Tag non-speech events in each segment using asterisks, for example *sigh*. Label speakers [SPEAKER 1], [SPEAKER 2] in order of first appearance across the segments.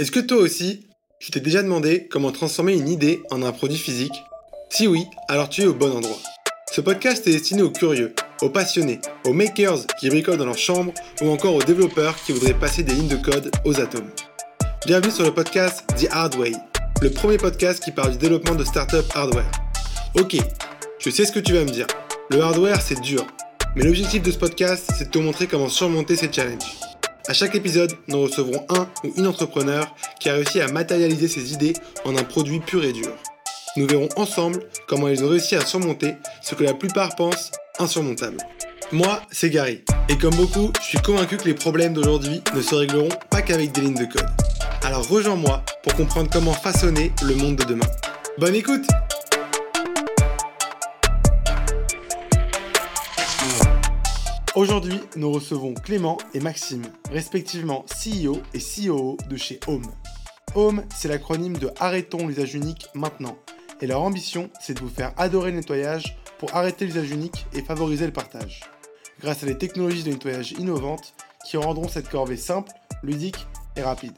[SPEAKER 1] Est-ce que toi aussi, tu t'es déjà demandé comment transformer une idée en un produit physique? Si oui, alors tu es au bon endroit. Ce podcast est destiné aux curieux, aux passionnés, aux makers qui bricolent dans leur chambre ou encore aux développeurs qui voudraient passer des lignes de code aux atomes. Bienvenue sur le podcast The Hard Way, le premier podcast qui parle du développement de startup hardware. Ok, je sais ce que tu vas me dire. Le hardware, c'est dur. Mais l'objectif de ce podcast, c'est de te montrer comment surmonter ces challenges. À chaque épisode, nous recevrons un ou une entrepreneur qui a réussi à matérialiser ses idées en un produit pur et dur. Nous verrons ensemble comment ils ont réussi à surmonter ce que la plupart pensent insurmontable. Moi, c'est Gary, et comme beaucoup, je suis convaincu que les problèmes d'aujourd'hui ne se régleront pas qu'avec des lignes de code. Alors rejoins-moi pour comprendre comment façonner le monde de demain. Bonne écoute Aujourd'hui, nous recevons Clément et Maxime, respectivement CEO et COO de chez Home. Home, c'est l'acronyme de Arrêtons l'usage unique maintenant. Et leur ambition, c'est de vous faire adorer le nettoyage pour arrêter l'usage unique et favoriser le partage. Grâce à des technologies de nettoyage innovantes qui rendront cette corvée simple, ludique et rapide.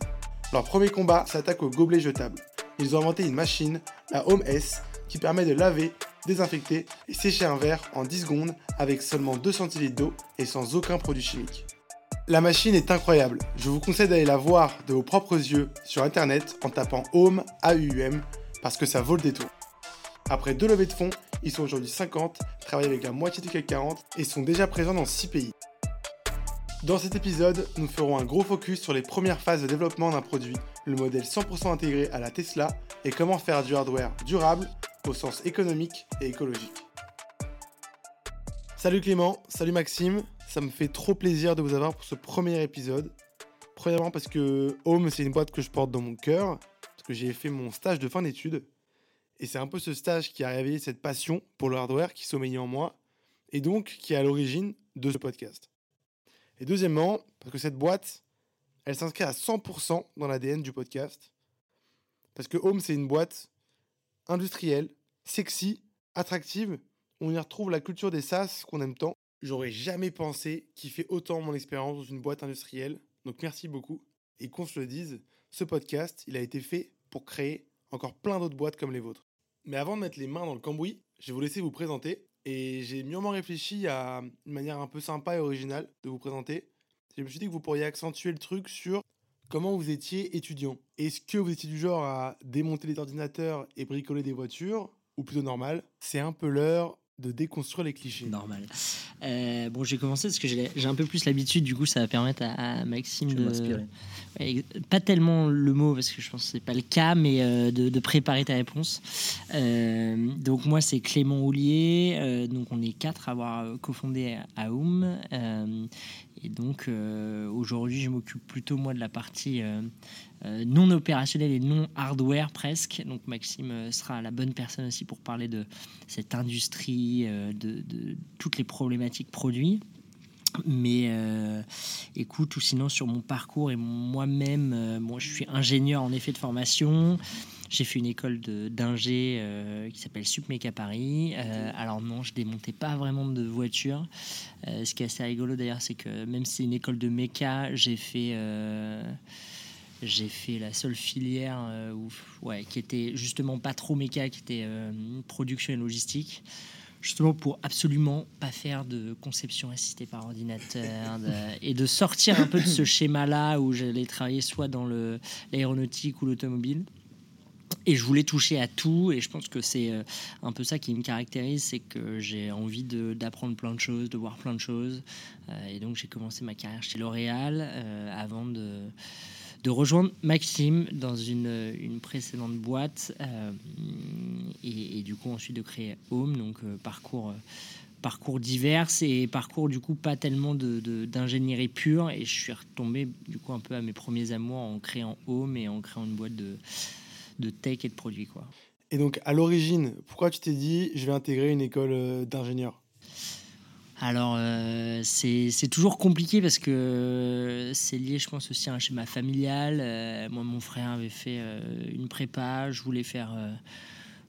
[SPEAKER 1] Leur premier combat s'attaque au gobelet jetable. Ils ont inventé une machine, la Home S, qui permet de laver, désinfecter et sécher un verre en 10 secondes avec seulement 2 centilitres d'eau et sans aucun produit chimique. La machine est incroyable, je vous conseille d'aller la voir de vos propres yeux sur internet en tapant Home AUM parce que ça vaut le détour. Après deux levées de fonds, ils sont aujourd'hui 50, travaillent avec la moitié du CAC 40 et sont déjà présents dans 6 pays. Dans cet épisode, nous ferons un gros focus sur les premières phases de développement d'un produit, le modèle 100% intégré à la Tesla et comment faire du hardware durable au sens économique et écologique. Salut Clément, salut Maxime, ça me fait trop plaisir de vous avoir pour ce premier épisode. Premièrement parce que Home c'est une boîte que je porte dans mon cœur, parce que j'ai fait mon stage de fin d'études, et c'est un peu ce stage qui a réveillé cette passion pour le hardware qui sommeillait en moi, et donc qui est à l'origine de ce podcast. Et deuxièmement, parce que cette boîte, elle s'inscrit à 100% dans l'ADN du podcast, parce que Home c'est une boîte industrielle, sexy, attractive. On y retrouve la culture des SaaS qu'on aime tant. J'aurais jamais pensé kiffer autant mon expérience dans une boîte industrielle. Donc merci beaucoup. Et qu'on se le dise, ce podcast, il a été fait pour créer encore plein d'autres boîtes comme les vôtres. Mais avant de mettre les mains dans le cambouis, je vais vous laisser vous présenter. Et j'ai mûrement réfléchi à une manière un peu sympa et originale de vous présenter. Je me suis dit que vous pourriez accentuer le truc sur comment vous étiez étudiant. Est-ce que vous étiez du genre à démonter les ordinateurs et bricoler des voitures ou plutôt normal C'est un peu l'heure de déconstruire les clichés.
[SPEAKER 2] Normal. Euh, bon, j'ai commencé parce que j'ai un peu plus l'habitude, du coup, ça va permettre à, Maxime de. pas tellement le mot, parce que je pense que c'est pas le cas, mais euh, de, préparer ta réponse. Euh, donc, moi, c'est Clément Houlier. donc, on est quatre à avoir cofondé Aoum. Et donc euh, aujourd'hui, je m'occupe plutôt moi de la partie non opérationnelle et non hardware presque. Donc Maxime sera la bonne personne aussi pour parler de cette industrie, de, toutes les problématiques produits. Mais écoute, ou sinon sur mon parcours et moi-même, moi je suis ingénieur en effet de formation. J'ai fait une école d'ingé euh, qui s'appelle Supmeca Paris. Euh, alors non, je démontais pas vraiment de voitures. Euh, ce qui est assez rigolo d'ailleurs, c'est que même si c'est une école de méca, j'ai fait j'ai fait la seule filière où, ouais, qui était justement pas trop méca, qui était production et logistique justement pour absolument pas faire de conception assistée par ordinateur *laughs* et de sortir un peu de ce schéma-là où j'allais travailler soit dans l'aéronautique ou l'automobile. Et je voulais toucher à tout, et je pense que c'est euh, un peu ça qui me caractérise, c'est que j'ai envie d'apprendre plein de choses, de voir plein de choses. Euh, et donc j'ai commencé ma carrière chez L'Oréal euh, avant de, de, rejoindre Maxime dans une, une précédente boîte, et, du coup ensuite de créer Home, donc parcours parcours divers et parcours du coup pas tellement d'ingénierie de, pure et je suis retombé du coup un peu à mes premiers amours en créant Home et en créant une boîte de, de tech et de produits. Quoi.
[SPEAKER 1] Et donc, à l'origine, pourquoi tu t'es dit, je vais intégrer une école euh, d'ingénieur?
[SPEAKER 2] Alors, euh, c'est toujours compliqué parce que c'est lié, je pense, aussi à un schéma familial. Euh, moi, mon frère avait fait une prépa, je voulais faire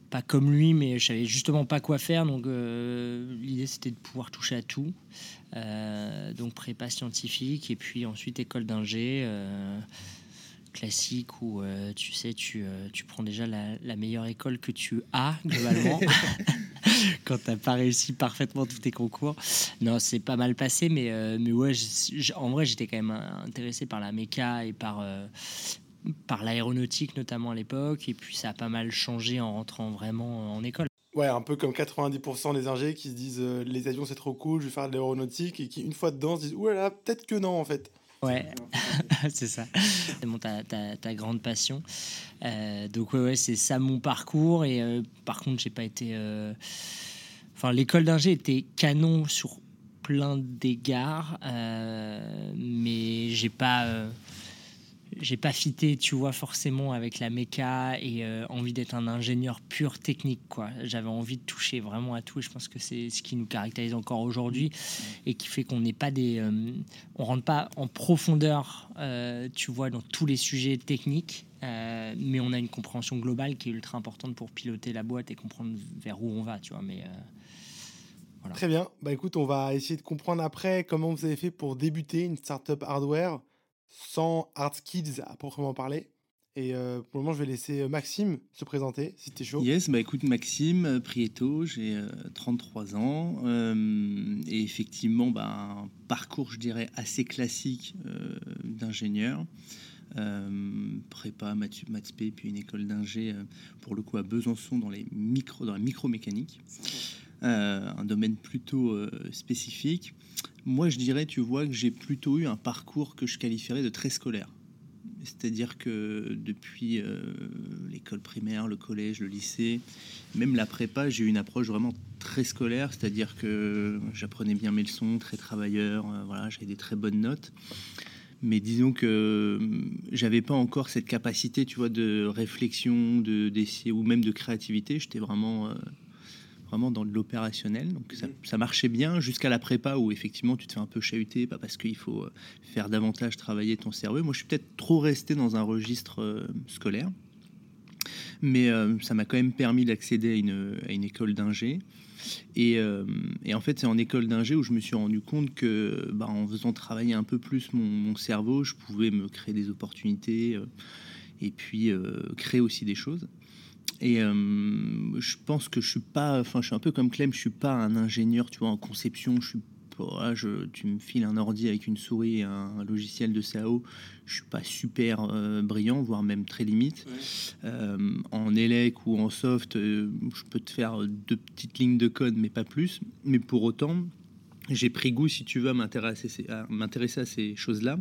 [SPEAKER 2] pas comme lui, mais je savais justement pas quoi faire. Donc, l'idée, c'était de pouvoir toucher à tout. donc, prépa scientifique et puis ensuite école d'ingé classique où tu sais, tu, prends déjà la, meilleure école que tu as globalement *laughs* quand tu n'as pas réussi parfaitement tous tes concours. Non, c'est pas mal passé, mais, mais ouais, en vrai, j'étais quand même intéressé par la méca et par, par l'aéronautique notamment à l'époque, et puis ça a pas mal changé en rentrant vraiment en école.
[SPEAKER 1] Ouais, un peu comme 90% des ingés qui se disent euh, les avions c'est trop cool, je vais faire de l'aéronautique, et qui une fois dedans se disent là peut-être que non en fait.
[SPEAKER 2] Ouais, *laughs* c'est ça. C'est bon, ta, ta, grande passion. Euh, donc ouais, ouais c'est ça mon parcours, et euh, par contre j'ai pas été... Enfin, l'école d'ingé était canon sur plein d'égards, mais j'ai pas j'ai pas fité, tu vois, forcément avec la méca et euh, envie d'être un ingénieur pur technique, quoi. J'avais envie de toucher vraiment à tout et je pense que c'est ce qui nous caractérise encore aujourd'hui et qui fait qu'on n'est pas des, euh, on rentre pas en profondeur, euh, tu vois, dans tous les sujets techniques, mais on a une compréhension globale qui est ultra importante pour piloter la boîte et comprendre vers où on va, tu vois. Mais
[SPEAKER 1] voilà. Très bien. Bah écoute, on va essayer de comprendre après comment vous avez fait pour débuter une startup hardware sans hard skills à proprement parler. Et euh, pour le moment, je vais laisser euh, Maxime se présenter, si tu es chaud.
[SPEAKER 3] Yes, bah écoute, Maxime euh, Prieto, j'ai 33 ans. et effectivement, bah, un parcours, je dirais, assez classique d'ingénieur. prépa, maths, maths puis une école d'ingé, pour le coup, à Besançon, dans, les micro, dans la micromécanique. Un domaine plutôt spécifique. Moi, je dirais, tu vois, que j'ai plutôt eu un parcours que je qualifierais de très scolaire. C'est-à-dire que depuis euh, l'école primaire, le collège, le lycée, même la prépa, j'ai eu une approche vraiment très scolaire, c'est-à-dire que j'apprenais bien mes leçons, très travailleur, euh, voilà, j'avais des très bonnes notes. Mais disons que euh, j'avais pas encore cette capacité, tu vois, de réflexion, de d'essai ou même de créativité. J'étais vraiment vraiment dans l'opérationnel. Donc ça, ça, marchait bien jusqu'à la prépa où effectivement tu te fais un peu chahuter, pas parce qu'il faut euh, faire davantage travailler ton cerveau. Moi je suis peut-être trop resté dans un registre euh, scolaire. Mais euh, ça m'a quand même permis d'accéder à une, à une, école d'ingé. Et, et, en fait, c'est en école d'ingé où je me suis rendu compte que, bah, en faisant travailler un peu plus mon, mon, cerveau, je pouvais me créer des opportunités et puis créer aussi des choses. Et euh, je pense que je suis pas, enfin, je suis un peu comme Clem, je suis pas un ingénieur, tu vois, en conception. Je suis pas, je, tu me files un ordi avec une souris et un, logiciel de CAO, je suis pas super euh, brillant, voire même très limite. Euh, en ELEC ou en soft, je peux te faire deux petites lignes de code, mais pas plus. Mais pour autant, j'ai pris goût, si tu veux, à m'intéresser à, ces choses-là.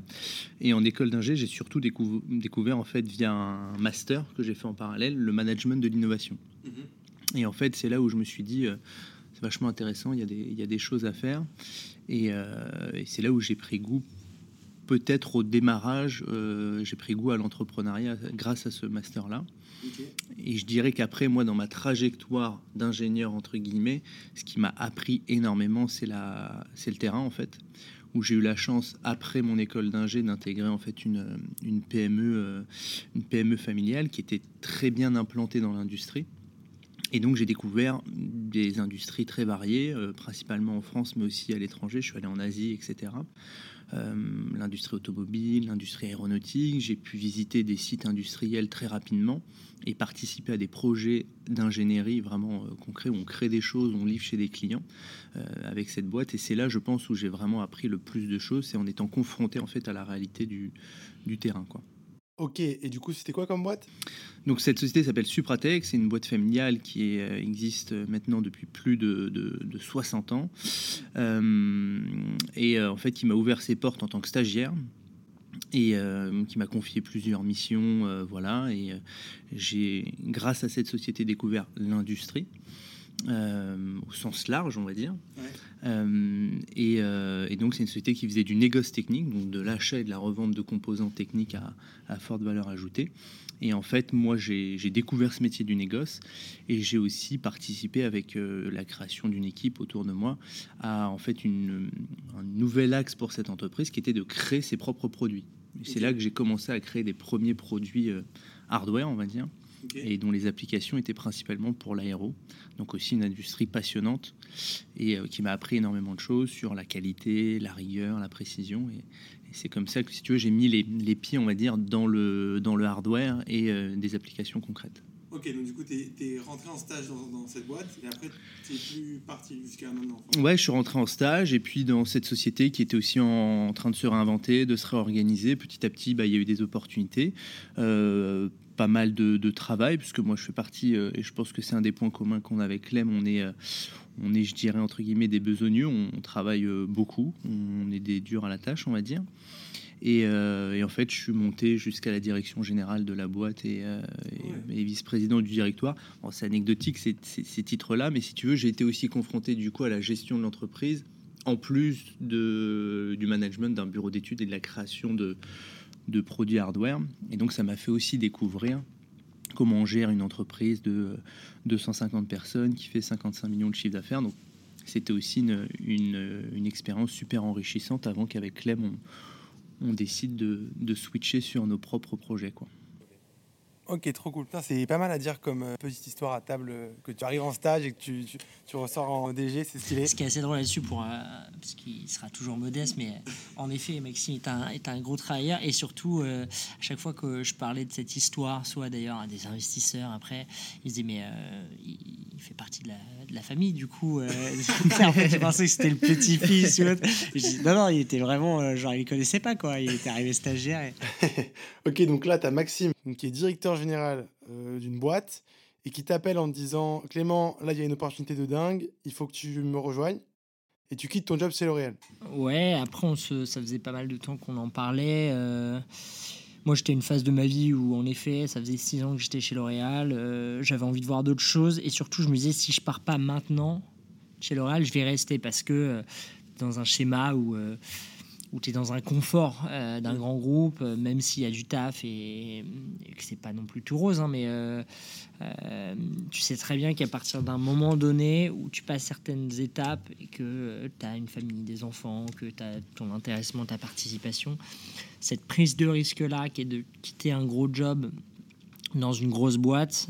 [SPEAKER 3] Et en école d'ingé, j'ai surtout découvert, en fait, via un master que j'ai fait en parallèle, le management de l'innovation. Mm-hmm. Et en fait, c'est là où je me suis dit, euh, c'est vachement intéressant, il y, a des, il y a des choses à faire. Et, euh, et c'est là où j'ai pris goût, peut-être au démarrage, euh, j'ai pris goût à l'entrepreneuriat grâce à ce master-là. Et je dirais qu'après, moi, dans ma trajectoire d'ingénieur, entre guillemets, ce qui m'a appris énormément, c'est le terrain, en fait, où j'ai eu la chance, après mon école d'ingé, d'intégrer en fait une, une, PME, euh, une PME familiale qui était très bien implantée dans l'industrie. Et donc j'ai découvert des industries très variées, euh, principalement en France, mais aussi à l'étranger. Je suis allé en Asie, etc. Euh, l'industrie automobile, l'industrie aéronautique. J'ai pu visiter des sites industriels très rapidement et participer à des projets d'ingénierie vraiment euh, concrets où on crée des choses, on livre chez des clients euh, avec cette boîte. Et c'est là, je pense, où j'ai vraiment appris le plus de choses, c'est en étant confronté en fait à la réalité du, du terrain, quoi.
[SPEAKER 1] Ok, et du coup, c'était quoi comme boîte?
[SPEAKER 3] Donc, cette société s'appelle Supratech, c'est une boîte familiale qui euh, existe maintenant depuis plus de, de, 60 ans. Euh, et euh, en fait, qui m'a ouvert ses portes en tant que stagiaire et qui m'a confié plusieurs missions. voilà, et j'ai, grâce à cette société, découvert l'industrie. Au sens large, on va dire. et, et, donc, c'est une société qui faisait du négoce technique, donc de l'achat et de la revente de composants techniques à, à forte valeur ajoutée. Et en fait, moi, j'ai découvert ce métier du négoce et j'ai aussi participé avec euh, la création d'une équipe autour de moi à en fait une, un nouvel axe pour cette entreprise qui était de créer ses propres produits. C'est là que j'ai commencé à créer des premiers produits euh, hardware, on va dire. Et dont les applications étaient principalement pour l'aéro. Donc aussi une industrie passionnante et euh, qui m'a appris énormément de choses sur la qualité, la rigueur, la précision. Et, c'est comme ça que, si tu veux, j'ai mis les, les, pieds, on va dire, dans le, dans le hardware et euh, des applications concrètes.
[SPEAKER 1] Ok, donc du coup, tu es, rentré en stage dans, cette boîte et après, tu plus parti jusqu'à maintenant
[SPEAKER 3] Ouais, je suis rentré en stage et puis dans cette société qui était aussi en, train de se réinventer, de se réorganiser. Petit à petit, bah, il y a eu des opportunités. Euh, pas mal de, travail, puisque moi je fais partie, euh, et je pense que c'est un des points communs qu'on a avec Clem, on est, euh, on est, je dirais, entre guillemets, des besogneux, on, travaille euh, beaucoup, on est des durs à la tâche, on va dire. Et, en fait, je suis monté jusqu'à la direction générale de la boîte et, vice-président du directoire. c'est anecdotique ces, ces, titres-là, mais si tu veux, j'ai été aussi confronté du coup à la gestion de l'entreprise, en plus de, du management d'un bureau d'études et de la création de, de produits hardware. Et donc ça m'a fait aussi découvrir comment on gère une entreprise de 250 personnes qui fait 55 millions de chiffre d'affaires. Donc c'était aussi une, une, expérience super enrichissante avant qu'avec Clem, on, on décide de, de, switcher sur nos propres projets. Quoi.
[SPEAKER 1] Ok, trop cool. C'est pas mal à dire comme euh, petite histoire à table euh, que tu arrives en stage et que tu, tu, ressors en DG, c'est stylé.
[SPEAKER 2] Ce qui est assez drôle là-dessus, pour, euh, parce qu'il sera toujours modeste, mais en effet, Maxime est un, est un gros travailleur et surtout, à chaque fois que je parlais de cette histoire, soit d'ailleurs à des investisseurs après, ils se disaient, mais il, fait partie de la, de la famille, du coup. en fait, je pensais que c'était le petit-fils ou autre. non, non, il était vraiment, genre, il connaissait pas, quoi. Il était arrivé stagiaire. *laughs*
[SPEAKER 1] ok, donc là, tu as Maxime, qui est directeur général euh, d'une boîte et qui t'appelle en te disant Clément, là il y a une opportunité de dingue, il faut que tu me rejoignes. Et tu quittes ton job chez L'Oréal.
[SPEAKER 2] Ouais, après on se, ça faisait pas mal de temps qu'on en parlait. Euh, moi j'étais une phase de ma vie où en effet ça faisait six ans que j'étais chez L'Oréal. Euh, j'avais envie de voir d'autres choses et surtout je me disais si je pars pas maintenant chez L'Oréal, je vais rester parce que dans un schéma où où tu es dans un confort euh, d'un grand groupe, euh, même s'il y a du taf et, que c'est pas non plus tout rose, hein, mais euh, tu sais très bien qu'à partir d'un moment donné où tu passes certaines étapes et que tu as une famille, des enfants, que tu as ton intéressement, ta participation, cette prise de risque-là qui est de quitter un gros job dans une grosse boîte,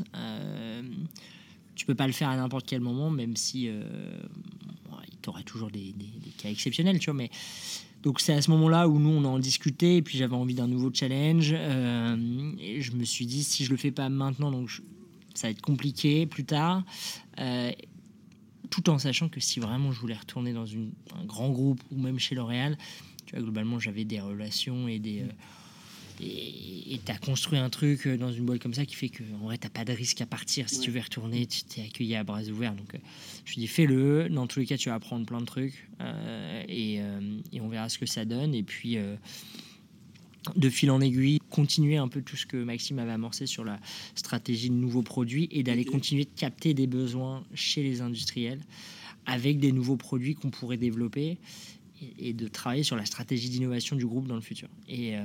[SPEAKER 2] tu peux pas le faire à n'importe quel moment, même si il t'aurait toujours des, des, des, cas exceptionnels, tu vois, mais donc c'est à ce moment-là où nous on en discutait et puis j'avais envie d'un nouveau challenge. Euh, et je me suis dit si je le fais pas maintenant donc ça va être compliqué plus tard. Euh, tout en sachant que si vraiment je voulais retourner dans un grand groupe ou même chez L'Oréal tu vois globalement j'avais des relations et des euh, et tu as construit un truc euh, dans une boîte comme ça qui fait que en vrai, tu pas de risque à partir. Si tu veux retourner, tu t'es accueilli à bras ouverts. Donc, euh, je dis, fais-le. Dans tous les cas, tu vas apprendre plein de trucs euh, et, et, on verra ce que ça donne. Et puis, de fil en aiguille, continuer un peu tout ce que Maxime avait amorcé sur la stratégie de nouveaux produits et d'aller continuer de capter des besoins chez les industriels avec des nouveaux produits qu'on pourrait développer et, de travailler sur la stratégie d'innovation du groupe dans le futur. Et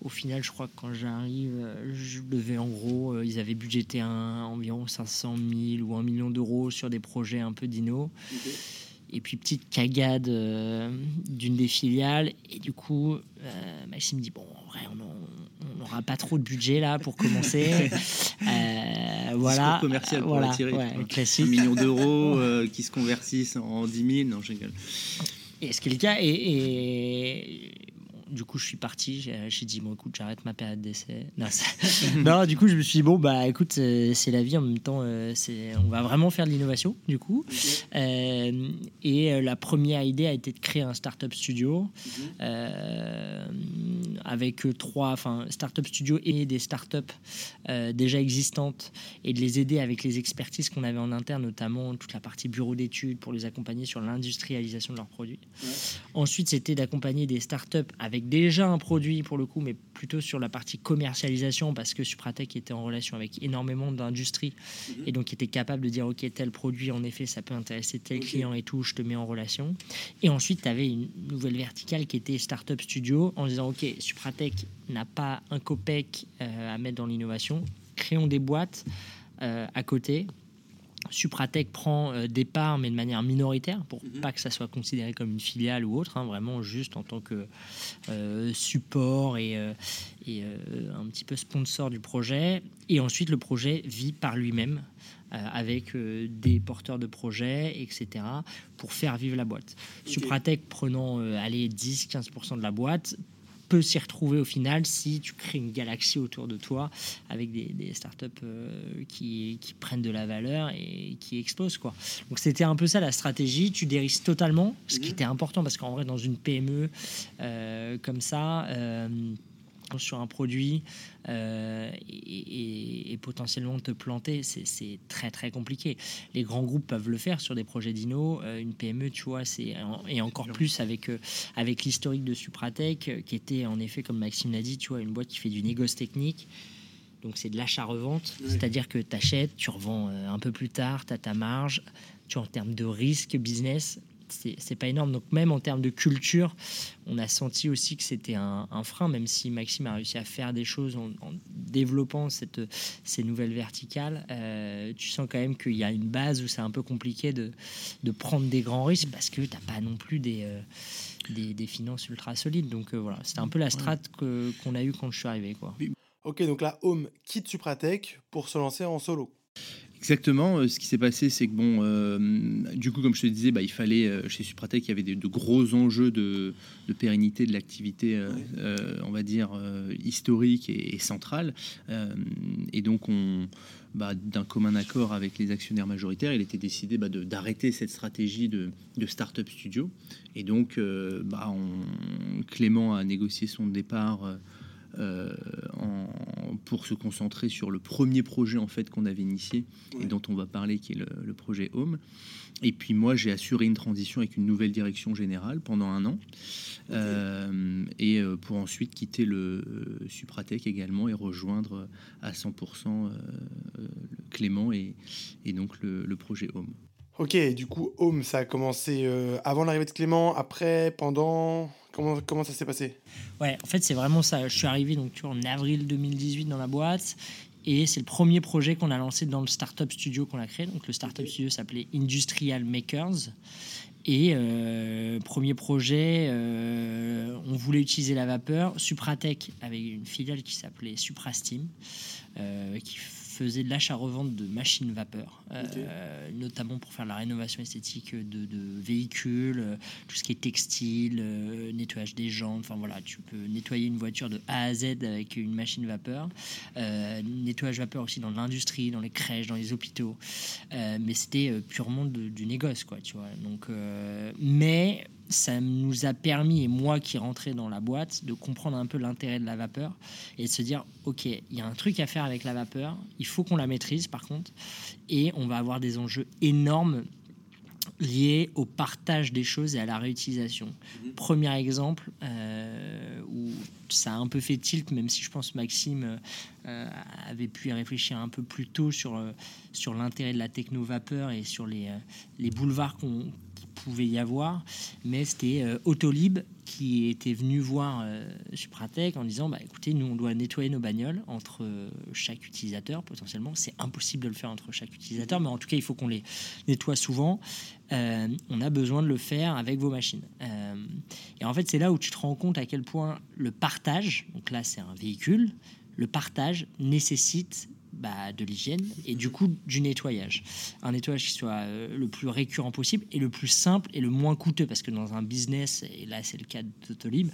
[SPEAKER 2] au final, je crois que quand j'arrive, euh, je devais en gros, euh, ils avaient budgété un, environ 500 000 ou 1 million d'euros sur des projets un peu dino. Et puis, petite cagade euh, d'une des filiales. Et du coup, Maxime me dit Bon, en vrai, on n'aura pas trop de budget là pour commencer. *laughs*
[SPEAKER 3] voilà. commercial pour voilà, attirer. Un million d'euros *laughs* qui se convertissent en 10 000. Non, je rigole.
[SPEAKER 2] Et ce qui est le cas. et, et du coup, je suis parti. J'ai dit, bon, écoute, j'arrête ma période d'essai. *laughs* Non, du coup, je me suis dit, bon, bah, écoute, euh, c'est la vie. En même temps, euh, c'est, on va vraiment faire de l'innovation, du coup. Euh, et la première idée a été de créer un startup studio avec trois, enfin, startup studio et des startups déjà existantes et de les aider avec les expertises qu'on avait en interne, notamment toute la partie bureau d'études pour les accompagner sur l'industrialisation de leurs produits. Ensuite, c'était d'accompagner des startups avec déjà un produit pour le coup, mais plutôt sur la partie commercialisation parce que Supratech était en relation avec énormément d'industries mhm. et donc était capable de dire ok tel produit en effet ça peut intéresser tel client et tout, je te mets en relation. Et ensuite tu avais une nouvelle verticale qui était Startup Studio en disant ok Supratech n'a pas un copec euh, à mettre dans l'innovation, créons des boîtes euh, à côté Supratech prend euh, des parts, mais de manière minoritaire, pour
[SPEAKER 1] Mhm.
[SPEAKER 2] pas que ça soit considéré comme une filiale ou autre, hein, vraiment juste en tant que euh, support et, euh, et, un petit peu sponsor du projet. Et ensuite, le projet vit par lui-même. avec des porteurs de projets, etc., pour faire vivre la boîte. Supratech prenant allez, 10-15% de la boîte peut s'y retrouver au final si tu crées une galaxie autour de toi avec des, des startups euh, qui, qui prennent de la valeur et qui explosent. Quoi. Donc c'était un peu ça la stratégie. Tu dérisques totalement, ce qui
[SPEAKER 1] Mhm.
[SPEAKER 2] était important parce qu'en vrai, dans une PME euh, comme ça, euh, sur un produit euh, et, et- et potentiellement te planter, c'est très très compliqué. Les grands groupes peuvent le faire sur des projets d'INO. euh, une PME, tu vois, c'est et encore plus avec euh, avec l'historique de Supratech, qui était en effet, comme Maxime l'a dit, tu vois, une boîte qui fait du négoce technique. Donc c'est de l'achat-revente, c'est-à-dire que tu achètes, tu revends un peu plus tard, tu as ta marge. Tu en termes de risque business, c'est pas énorme. Donc même en termes de culture, on a senti aussi que c'était un, un frein, même si Maxime a réussi à faire des choses en, en développant cette, ces nouvelles verticales. euh, tu sens quand même qu'il y a une base où c'est un peu compliqué de, de prendre des grands risques parce que tu n'as pas non plus des, euh, des, des finances ultra solides. Donc euh, voilà, c'était un peu la strat que- qu'on a eu quand je suis arrivé. Quoi.
[SPEAKER 1] Ok, donc là, Home quitte Supratech pour se lancer en solo.
[SPEAKER 3] Exactement. euh, Ce qui s'est passé, c'est que bon, euh, du coup, comme je te disais, bah, il fallait euh, chez Supratech, il y avait des- de gros enjeux de, de pérennité de l'activité,
[SPEAKER 1] Ouais.
[SPEAKER 3] on va dire historique et, et centrale. Et donc, on, bah, d'un commun accord avec les actionnaires majoritaires, il était décidé bah, de- d'arrêter cette stratégie de, de start-up studio. Et donc, on- Clément a négocié son départ. Euh, en- pour se concentrer sur le premier projet en fait qu'on avait initié
[SPEAKER 1] Ouais.
[SPEAKER 3] et dont on va parler, qui est le, le projet Home. Et puis moi, j'ai assuré une transition avec une nouvelle direction générale pendant un an, Euh, et euh, pour ensuite quitter le Supratech également et rejoindre à 100% euh, euh, Clément et, et donc le, le projet Home.
[SPEAKER 1] Ok, du coup, Home, ça a commencé euh, avant l'arrivée de Clément, après, pendant. Comment, comment ça s'est passé?
[SPEAKER 2] Ouais, en fait, c'est vraiment ça. Je suis arrivé donc, tu vois, en avril 2018 dans la boîte. Et c'est le premier projet qu'on a lancé dans le startup studio qu'on a créé. Donc, le startup studio s'appelait Industrial Makers. Et euh, premier projet, euh, on voulait utiliser la vapeur. Supratech avait une filiale qui s'appelait Suprasteam, euh, qui faisait de l'achat-revente de machines vapeur, euh, notamment pour faire la rénovation esthétique de, de véhicules, euh, tout ce qui est textile, euh, nettoyage des jantes. Enfin voilà, tu peux nettoyer une voiture de A à Z avec une machine vapeur. Euh, nettoyage vapeur aussi dans l'industrie, dans les crèches, dans les hôpitaux. Mais c'était purement de- du négoce, quoi, tu vois. Donc, mais ça nous a permis, et moi qui rentrais dans la boîte, de comprendre un peu l'intérêt de la vapeur et de se dire, ok, il y a un truc à faire avec la vapeur, il faut qu'on la maîtrise par contre, et on va avoir des enjeux énormes liés au partage des choses et à la réutilisation. Premier exemple euh, où ça a un peu fait tilt, même si je pense Maxime euh, avait pu y réfléchir un peu plus tôt sur, euh, sur l'intérêt de la techno-vapeur et sur les, les boulevards qu'on pouvait y avoir. Mais c'était euh, Autolib qui était venu voir euh, Supratech en disant bah, écoutez, nous, on doit nettoyer nos bagnoles entre euh, chaque utilisateur potentiellement. C'est impossible de le faire entre chaque utilisateur, mais en tout cas, il faut qu'on les nettoie souvent. Euh, on a besoin de le faire avec vos machines. Euh, et en fait, c'est là où tu te rends compte à quel point le partage, donc là, c'est un véhicule, le partage nécessite bah, de l'hygiène et du coup du nettoyage. Un nettoyage qui soit euh, le plus récurrent possible et le plus simple et le moins coûteux parce que dans un business, et là c'est le cas d'Autolib,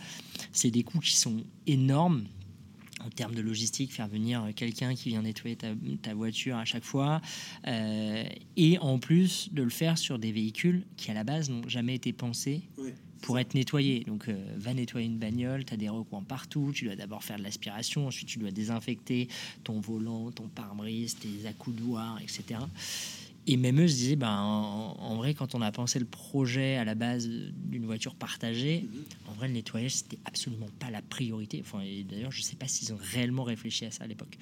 [SPEAKER 2] c'est des coûts qui sont énormes en termes de logistique, faire venir quelqu'un qui vient nettoyer ta, ta voiture à chaque fois, euh, et en plus de le faire sur des véhicules qui à la base n'ont jamais été pensés pour être nettoyés. Donc euh, va nettoyer une bagnole, tu as des recoins partout, tu dois d'abord faire de l'aspiration, ensuite tu dois désinfecter ton volant, ton pare-brise, tes accoudoirs, etc. Et même eux se disaient, ben, en, en vrai, quand on a pensé le projet à la base d'une voiture partagée, en vrai, le nettoyage, c'était absolument pas la priorité. Enfin, et d'ailleurs, je sais pas s'ils ont réellement réfléchi à ça à l'époque.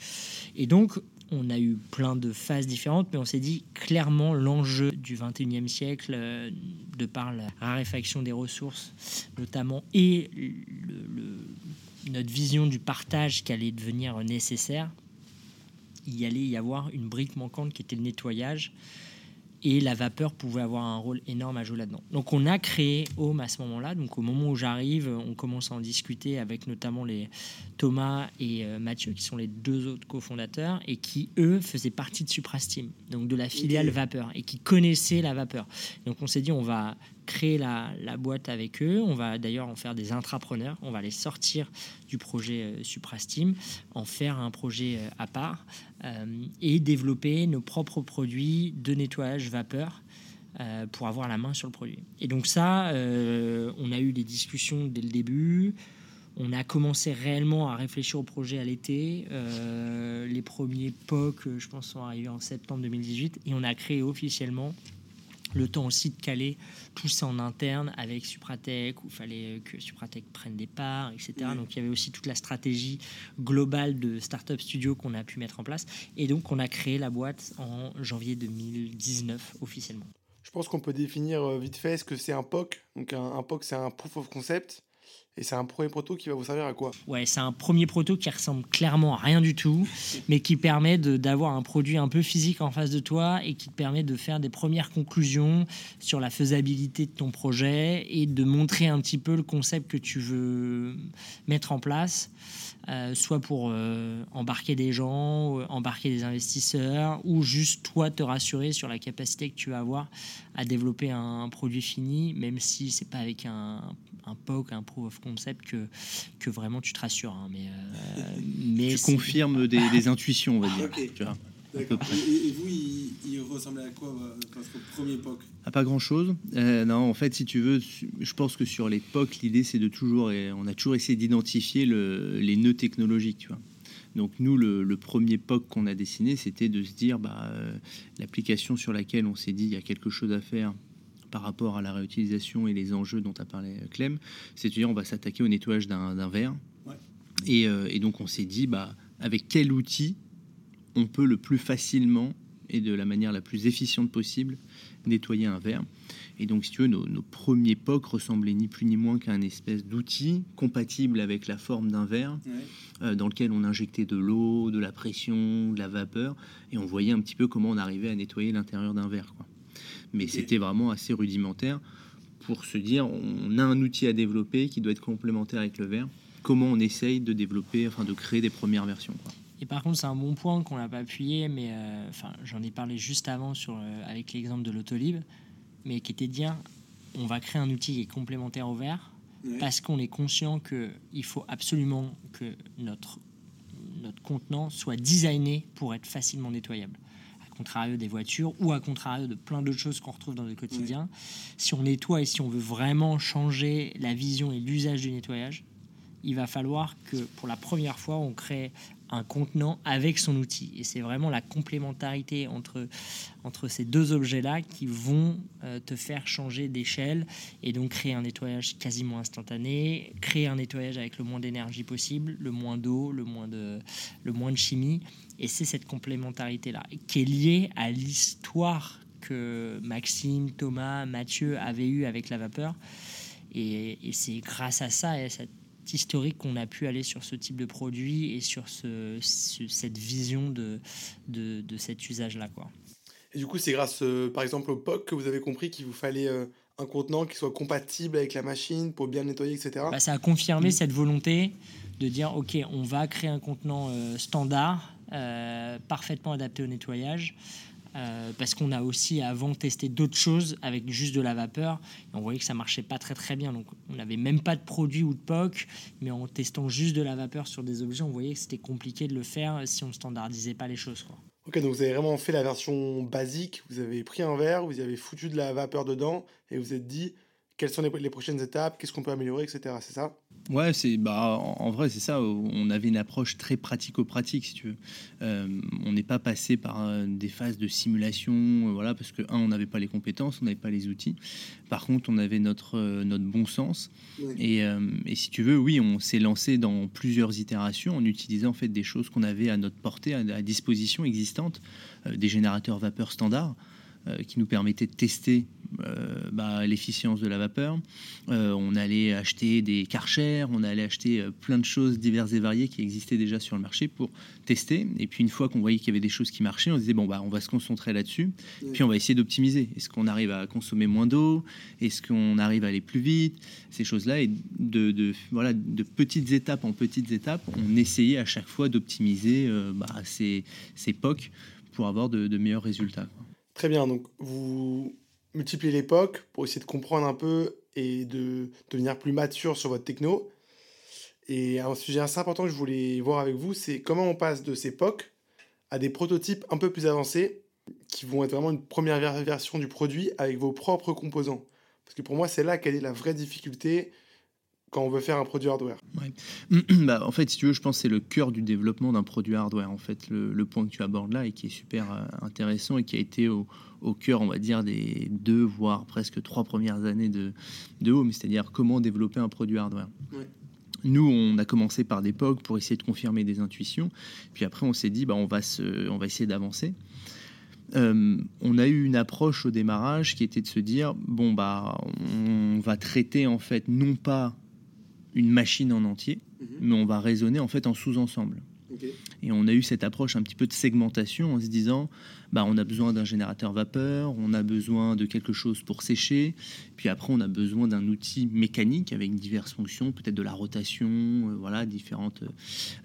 [SPEAKER 2] Et donc, on a eu plein de phases différentes, mais on s'est dit clairement l'enjeu du 21e siècle, euh, de par la raréfaction des ressources, notamment, et notre vision du partage qui allait devenir nécessaire, il y allait y avoir une brique manquante qui était le nettoyage. Et la vapeur pouvait avoir un rôle énorme à jouer là-dedans. Donc on a créé Home à ce moment-là. Donc au moment où j'arrive, on commence à en discuter avec notamment les Thomas et euh, Mathieu, qui sont les deux autres cofondateurs, et qui, eux, faisaient partie de Suprasteam, donc de la filiale vapeur, et qui connaissaient la vapeur. Donc on s'est dit, on va créer la, boîte avec eux. On va d'ailleurs en faire des intrapreneurs. On va les sortir du projet euh, Suprasteam, en faire un projet euh, à part et développer nos propres produits de nettoyage vapeur. pour avoir la main sur le produit. Et donc ça, on a eu des discussions dès le début. On a commencé réellement à réfléchir au projet à l'été. les premiers POC, je pense, sont arrivés en septembre 2018. Et on a créé officiellement le temps aussi de caler tout ça en interne avec Supratech, où il fallait que Supratech prenne des parts, etc. Donc il y avait aussi toute la stratégie globale de Startup Studio qu'on a pu mettre en place. Et donc on a créé la boîte en janvier 2019 officiellement.
[SPEAKER 1] Je pense qu'on peut définir euh, vite fait ce que c'est un POC. Donc un, un POC, c'est un Proof of Concept. Et c'est un premier proto qui va vous servir à quoi?
[SPEAKER 2] Ouais, c'est un premier proto qui ressemble clairement à rien du tout, mais qui permet d'avoir un produit un peu physique en face de toi et qui te permet de faire des premières conclusions sur la faisabilité de ton projet et de montrer un petit peu le concept que tu veux mettre en place. Euh, soit pour euh, embarquer des gens, euh, embarquer des investisseurs, ou juste toi te rassurer sur la capacité que tu vas avoir à développer un, produit fini, même si c'est pas avec un, un POC, un proof of concept que, que vraiment tu te rassures. Hein. mais, *laughs*
[SPEAKER 3] mais tu confirmes des, intuitions, on va dire. Tu vois
[SPEAKER 4] et, vous, il, ressemblait à quoi votre premier POC?
[SPEAKER 3] À pas grand-chose. Euh, non, en fait, si tu veux, je pense que sur les POC, l'idée, c'est de toujours... On a toujours essayé d'identifier le, les nœuds technologiques, tu vois. Donc nous, le, premier POC qu'on a dessiné, c'était de se dire, bah, euh, l'application sur laquelle on s'est dit, il y a quelque chose à faire par rapport à la réutilisation et les enjeux dont a parlé Clem, c'est de dire, on va s'attaquer au nettoyage d'un verre. Et, euh, et, donc on s'est dit, bah, avec quel outil on peut le plus facilement et de la manière la plus efficiente possible nettoyer un verre. Et donc, si tu veux, nos, premiers POC ressemblaient ni plus ni moins qu'à un espèce d'outil compatible avec la forme d'un verre, euh, dans lequel on injectait de l'eau, de la pression, de la vapeur, et on voyait un petit peu comment on arrivait à nettoyer l'intérieur d'un verre. Quoi. Mais c'était vraiment assez rudimentaire pour se dire, on a un outil à développer qui doit être complémentaire avec le verre. Comment on essaye de développer, enfin de créer des premières versions. Quoi.
[SPEAKER 2] Et par contre, c'est un bon point qu'on n'a pas appuyé, mais euh, enfin, j'en ai parlé juste avant sur, euh, avec l'exemple de l'autolib, mais qui était de dire on va créer un outil qui est complémentaire au verre parce qu'on est conscient qu'il faut absolument que notre, notre contenant soit designé pour être facilement nettoyable. Contrario des voitures ou à contrario de plein d'autres choses qu'on retrouve dans le quotidien. Si on nettoie et si on veut vraiment changer la vision et l'usage du nettoyage, il va falloir que pour la première fois, on crée un contenant avec son outil. Et c'est vraiment la complémentarité entre, entre ces deux objets-là qui vont euh, te faire changer d'échelle et donc créer un nettoyage quasiment instantané, créer un nettoyage avec le moins d'énergie possible, le moins d'eau, le, moins de, le moins de chimie. Et c'est cette complémentarité-là qui est liée à l'histoire que Maxime, Thomas, Mathieu avaient eu avec la vapeur. Et, et c'est grâce à ça et à cette historique qu'on a pu aller sur ce type de produit et sur ce, cette vision de, de, cet usage-là. Quoi.
[SPEAKER 1] Et du coup, c'est grâce, euh, par exemple, au POC que vous avez compris qu'il vous fallait euh, un contenant qui soit compatible avec la machine pour bien nettoyer, etc.
[SPEAKER 2] Bah, ça a confirmé mm. cette volonté de dire, OK, on va créer un contenant euh, standard, parfaitement adapté au nettoyage. Euh, parce qu'on a aussi avant testé d'autres choses avec juste de la vapeur. Et on voyait que ça marchait pas très très bien. Donc on n'avait même pas de produit ou de POC mais en testant juste de la vapeur sur des objets on voyait que c'était compliqué de le faire si on ne standardisait pas les choses.
[SPEAKER 1] Ok donc vous avez vraiment fait la version basique. Vous avez pris un verre vous avez foutu de la vapeur dedans et vous êtes dit quelles sont les prochaines étapes qu'est-ce qu'on peut améliorer etc c'est ça?
[SPEAKER 3] Ouais, c'est bah en, vrai c'est ça. On avait une approche très pratico-pratique, si tu veux. Euh, on n'est pas passé par euh, des phases de simulation, euh, voilà, parce que un, on n'avait pas les compétences, on n'avait pas les outils. Par contre, on avait notre notre bon sens. Et, et, si tu veux, oui, on s'est lancé dans plusieurs itérations en utilisant en fait des choses qu'on avait à notre portée, à, disposition existante, des générateurs vapeur standard qui nous permettaient de tester bah, l'efficience de la vapeur. on allait acheter des karchers, on allait acheter plein de choses diverses et variées qui existaient déjà sur le marché pour tester. Et puis une fois qu'on voyait qu'il y avait des choses qui marchaient, on se disait bon bah on va se concentrer là-dessus. Puis on va essayer d'optimiser. Est-ce qu'on arrive à consommer moins d'eau? Est-ce qu'on arrive à aller plus vite? Ces choses-là et de, de, voilà de petites étapes en petites étapes, on essayait à chaque fois d'optimiser bah, ces, ces POC pour avoir de, meilleurs résultats.
[SPEAKER 1] Très bien, donc vous multipliez l'époque pour essayer de comprendre un peu et de devenir plus mature sur votre techno. Et un sujet assez important que je voulais voir avec vous, c'est comment on passe de ces POC à des prototypes un peu plus avancés qui vont être vraiment une première version du produit avec vos propres composants. Parce que pour moi, c'est là qu'elle est la vraie difficulté quand on veut faire un produit hardware *clears throat*
[SPEAKER 3] bah, En fait, si tu veux, je pense que c'est le cœur du développement d'un produit hardware, en fait, le, point que tu abordes là et qui est super euh, intéressant et qui a été au, cœur, on va dire, des deux, voire presque trois premières années de, de Home, c'est-à-dire comment développer un produit hardware. Nous, on a commencé par des POG pour essayer de confirmer des intuitions, puis après on s'est dit, bah, on, va se, on va essayer d'avancer. Euh, on a eu une approche au démarrage qui était de se dire bon bah on va traiter en fait non pas une machine en entier, mhm. mais on va raisonner en fait en sous-ensemble. Et on a eu cette approche un petit peu de segmentation en se disant, bah, on a besoin d'un générateur vapeur, on a besoin de quelque chose pour sécher, puis après on a besoin d'un outil mécanique avec diverses fonctions, peut-être de la rotation, euh, voilà, différentes,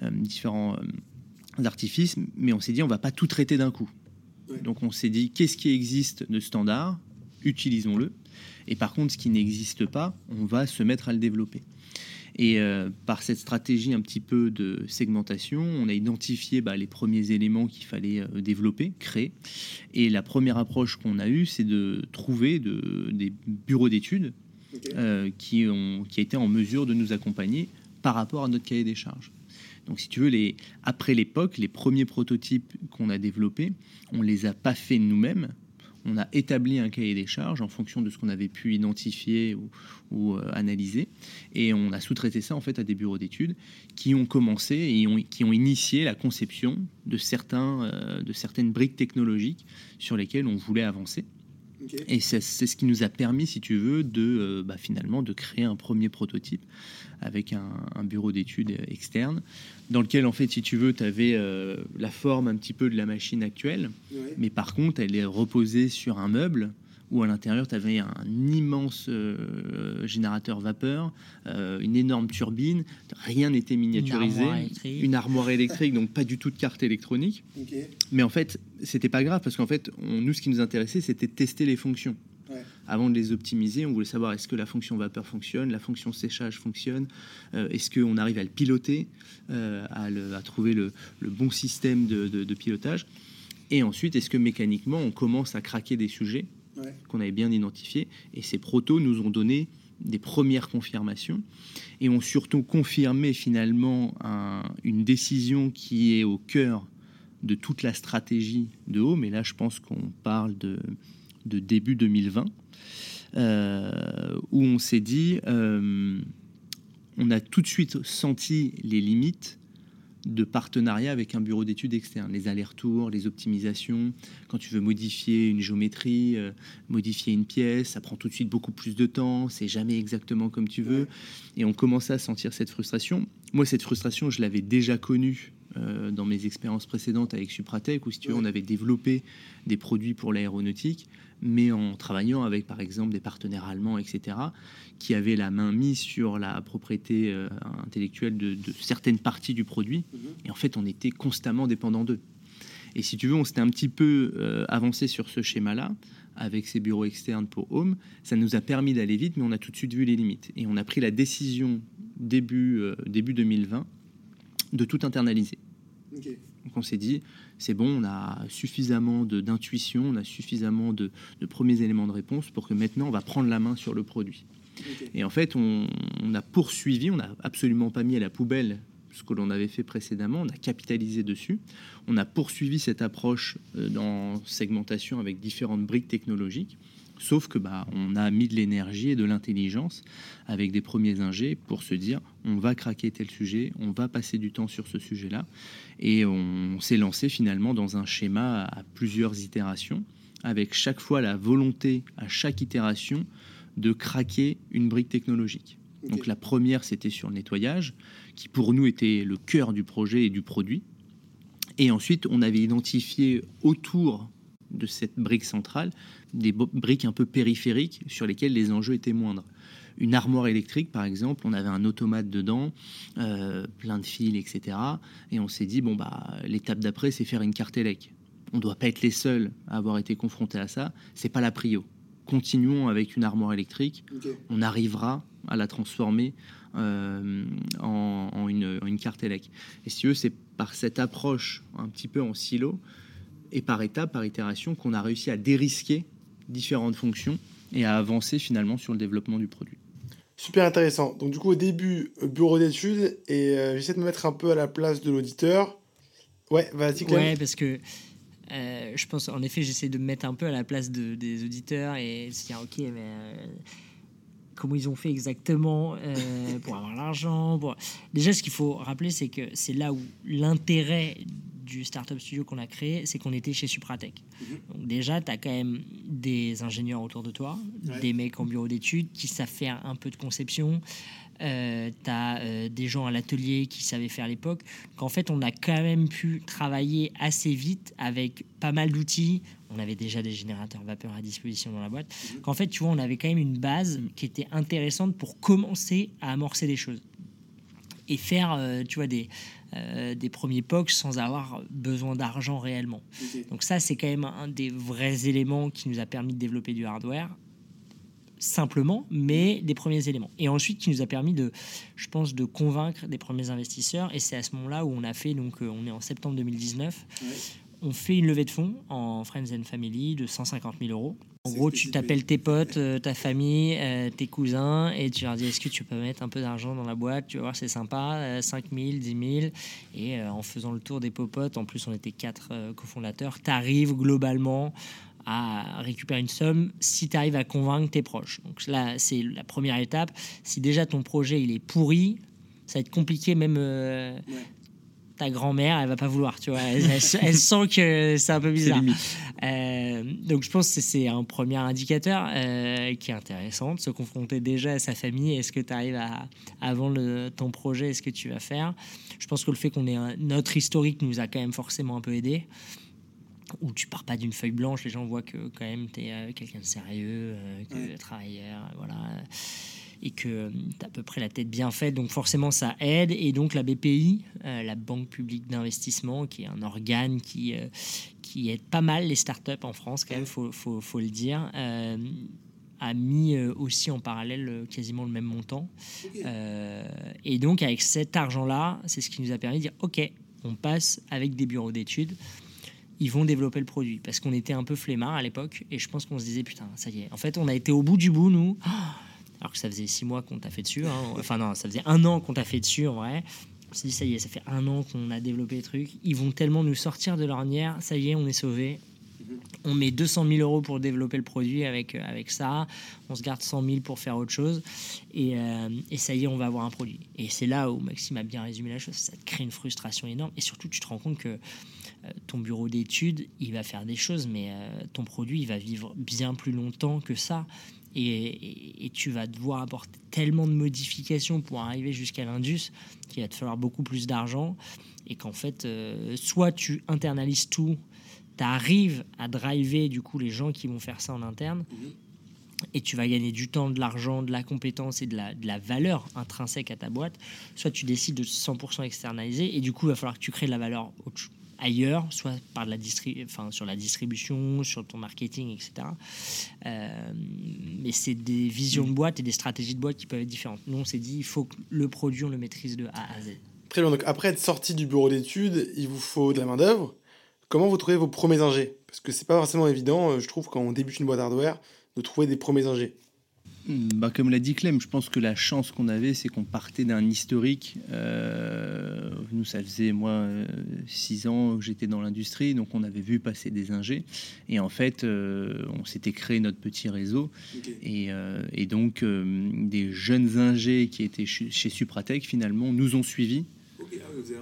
[SPEAKER 3] euh, différents euh, artifices, mais on s'est dit, on va pas tout traiter d'un coup. Donc on s'est dit, qu'est-ce qui existe de standard? Utilisons-le. Et par contre, ce qui n'existe pas, on va se mettre à le développer. Et euh, par cette stratégie un petit peu de segmentation, on a identifié bah, les premiers éléments qu'il fallait euh, développer, créer. Et la première approche qu'on a eue, c'est de trouver des bureaux d'études euh, qui, ont, qui étaient en mesure de nous accompagner par rapport à notre cahier des charges. Donc, si tu veux, les, après l'époque, les premiers prototypes qu'on a développés, on les a pas faits nous-mêmes on a établi un cahier des charges en fonction de ce qu'on avait pu identifier ou, euh, analyser, et on a sous-traité ça en fait à des bureaux d'études qui ont commencé et qui ont initié la conception de, certains, euh, de certaines briques technologiques sur lesquelles on voulait avancer. Et c'est ce qui nous a permis, si tu veux, de euh, bah, finalement de créer un premier prototype avec un, bureau d'études externe, dans lequel, en fait, si tu veux, tu avais euh, la forme un petit peu de la machine actuelle, mais par contre, elle est reposée sur un meuble où à l'intérieur, tu avais un immense euh, générateur vapeur, euh, une énorme turbine, rien n'était miniaturisé, une armoire, électrique, donc pas du tout de carte électronique. Mais en fait, c'était pas grave parce qu'en fait, nous, ce qui nous intéressait, c'était de tester les fonctions. Avant de les optimiser, on voulait savoir est-ce que la fonction vapeur fonctionne, la fonction séchage fonctionne, euh, est-ce qu'on arrive à le piloter, à, trouver le, bon système de pilotage. Et ensuite, est-ce que mécaniquement, on commence à craquer des sujets qu'on avait bien identifié. Et ces protos nous ont donné des premières confirmations et ont surtout confirmé finalement une décision qui est au cœur de toute la stratégie de Home. Et là, je pense qu'on parle de, début 2020, euh, où on s'est dit, euh, on a tout de suite senti les limites de partenariat avec un bureau d'études externe, les allers-retours, les optimisations. Quand tu veux modifier une géométrie, euh, modifier une pièce, ça prend tout de suite beaucoup plus de temps, c'est jamais exactement comme tu veux. Et on commençait à sentir cette frustration. Moi, cette frustration, je l'avais déjà connue euh, dans mes expériences précédentes avec Supratech, où si tu veux, on avait développé des produits pour l'aéronautique, mais en travaillant avec, par exemple, des partenaires allemands, etc., qui avaient la main mise sur la propriété euh, intellectuelle de, certaines parties du produit. Mhm. Et en fait, on était constamment dépendant d'eux. Et si tu veux, on s'était un petit peu euh, avancé sur ce schéma-là avec ces bureaux externes pour Home. Ça nous a permis d'aller vite, mais on a tout de suite vu les limites. Et on a pris la décision début, euh, début 2020 de tout internaliser. Donc on s'est dit, c'est bon, on a suffisamment d'intuition, on a suffisamment de, de, premiers éléments de réponse pour que maintenant on va prendre la main sur le produit. Et en fait, on, a poursuivi, on n'a absolument pas mis à la poubelle ce que l'on avait fait précédemment, on a capitalisé dessus, on a poursuivi cette approche euh, dans segmentation avec différentes briques technologiques, sauf que bah, on a mis de l'énergie et de l'intelligence avec des premiers ingés pour se dire on va craquer tel sujet, on va passer du temps sur ce sujet-là, et on s'est lancé finalement dans un schéma à plusieurs itérations avec chaque fois la volonté, à chaque itération, de craquer une brique technologique. Donc la première, c'était sur le nettoyage, qui pour nous était le cœur du projet et du produit. Et ensuite, on avait identifié autour de cette brique centrale des briques un peu périphériques sur lesquelles les enjeux étaient moindres. Une armoire électrique, par exemple, on avait un automate dedans, euh, plein de fils, etc. Et on s'est dit, bon, bah, l'étape d'après, c'est faire une carte élec. On ne doit pas être les seuls à avoir été confrontés à ça. C'est pas la prio. Continuons avec une armoire électrique. On arrivera à la transformer euh, en, une, carte élec. Et si eux, c'est par cette approche un petit peu en silo et par étape, par itération, qu'on a réussi à dérisquer différentes fonctions et à avancer finalement sur le développement du produit.
[SPEAKER 1] Super intéressant. Donc du coup au début euh, bureau d'études et euh, j'essaie de me mettre un peu à la place de l'auditeur. Ouais, vas-y
[SPEAKER 2] Clem. Ouais, parce que je pense en effet j'essaie de me mettre un peu à la place de, des auditeurs et se dire ok mais comment ils ont fait exactement euh, pour avoir l'argent. Déjà, ce qu'il faut rappeler, c'est que c'est là où l'intérêt du startup studio qu'on a créé, c'est qu'on était chez Supratech. Mhm. Donc déjà, tu as quand même des ingénieurs autour de toi, des mecs en bureau d'études qui savent faire un peu de conception, euh, tu as euh, des gens à l'atelier qui savaient faire l'époque. Qu'en fait, on a quand même pu travailler assez vite avec pas mal d'outils. On avait déjà des générateurs vapeur à disposition dans la boîte. Mhm. Qu'en fait, tu vois, on avait quand même une base qui était intéressante pour commencer à amorcer des choses et faire, euh, tu vois, des, euh, des premiers POC sans avoir besoin d'argent réellement. Donc ça, c'est quand même un des vrais éléments qui nous a permis de développer du hardware simplement, mais des premiers éléments. Et ensuite, qui nous a permis de, je pense, de convaincre des premiers investisseurs. Et c'est à ce moment-là où on a fait, donc euh, on est en septembre 2019, on fait une levée de fonds en Friends and Family de 150 000 euros. En gros, tu t'appelles tes potes, euh, ta famille, euh, tes cousins, et tu leur dis est-ce que tu peux mettre un peu d'argent dans la boîte? Tu vas voir, c'est sympa, 5 000, 10 000. Et en faisant le tour des popotes, en plus on était quatre cofondateurs, tu arrives globalement à récupérer une somme si tu arrives à convaincre tes proches. Donc là, c'est la première étape. Si déjà ton projet il est pourri, ça va être compliqué même. Euh, ta grand-mère, elle va pas vouloir, tu vois. Elle, sent que c'est un peu bizarre. Euh, donc je pense que c'est un premier indicateur euh, qui est intéressant, de se confronter déjà à sa famille. Est-ce que tu arrives à, avant le, ton projet, est-ce que tu vas faire? Je pense que le fait qu'on ait notre historique nous a quand même forcément un peu aidé où tu pars pas d'une feuille blanche, les gens voient que quand même tu es euh, quelqu'un de sérieux, que travailleur, voilà, et que tu as à peu près la tête bien faite, donc forcément ça aide. Et donc la BPI, euh, la Banque publique d'investissement, qui est un organe qui, qui aide pas mal les startups en France, quand même, faut, faut, faut le dire. a mis aussi en parallèle quasiment le même montant. et donc, avec cet argent-là, c'est ce qui nous a permis de dire OK, on passe avec des bureaux d'études ils vont développer le produit. Parce qu'on était un peu flemmard à l'époque, et je pense qu'on se disait, putain, ça y est. En fait, on a été au bout du bout, nous. Alors que ça faisait six mois qu'on t'a fait dessus. Hein. Enfin, non, ça faisait un an qu'on t'a fait dessus, en vrai. On s'est dit, ça y est, ça fait un an qu'on a développé le truc. Ils vont tellement nous sortir de l'ornière. Ça y est, on est sauvé. On met 200 000 euros pour développer le produit avec, euh, avec ça. On se garde 100 000 pour faire autre chose. Et, euh, et ça y est, on va avoir un produit. Et c'est là où Maxime a bien résumé la chose. Ça te crée une frustration énorme. Et surtout, tu te rends compte que euh, ton bureau d'études, il va faire des choses, mais euh, ton produit, il va vivre bien plus longtemps que ça. Et, tu vas devoir apporter tellement de modifications pour arriver jusqu'à l'Indus qu'il va te falloir beaucoup plus d'argent. Et qu'en fait, euh, soit tu internalises tout, tu arrives à driver du coup les gens qui vont faire ça en interne. Mhm. Et tu vas gagner du temps, de l'argent, de la compétence et de la, de la, valeur intrinsèque à ta boîte. Soit tu décides de 100% externaliser et du coup, il va falloir que tu crées de la valeur ailleurs, soit par la enfin, sur la distribution, sur ton marketing, etc. Euh, mais c'est des visions de boîte et des stratégies de boîte qui peuvent être différentes. Nous, on s'est dit, il faut que le produit, on le maîtrise de A à Z.
[SPEAKER 1] Très bien. Donc, après être sorti du bureau d'études, il vous faut de la main-d'œuvre. Comment vous trouvez vos premiers ingés? Parce que c'est pas forcément évident, euh, je trouve, quand on débute une boîte hardware, de trouver des premiers ingés.
[SPEAKER 3] Hmm, bah, comme l'a dit Clem, je pense que la chance qu'on avait, c'est qu'on partait d'un historique. Euh, nous, ça faisait, moi, euh, six ans que j'étais dans l'industrie, donc on avait vu passer des ingés. Et en fait, euh, on s'était créé notre petit réseau. Et, donc, des jeunes ingés qui étaient chez Supratech, finalement, nous ont suivis ah,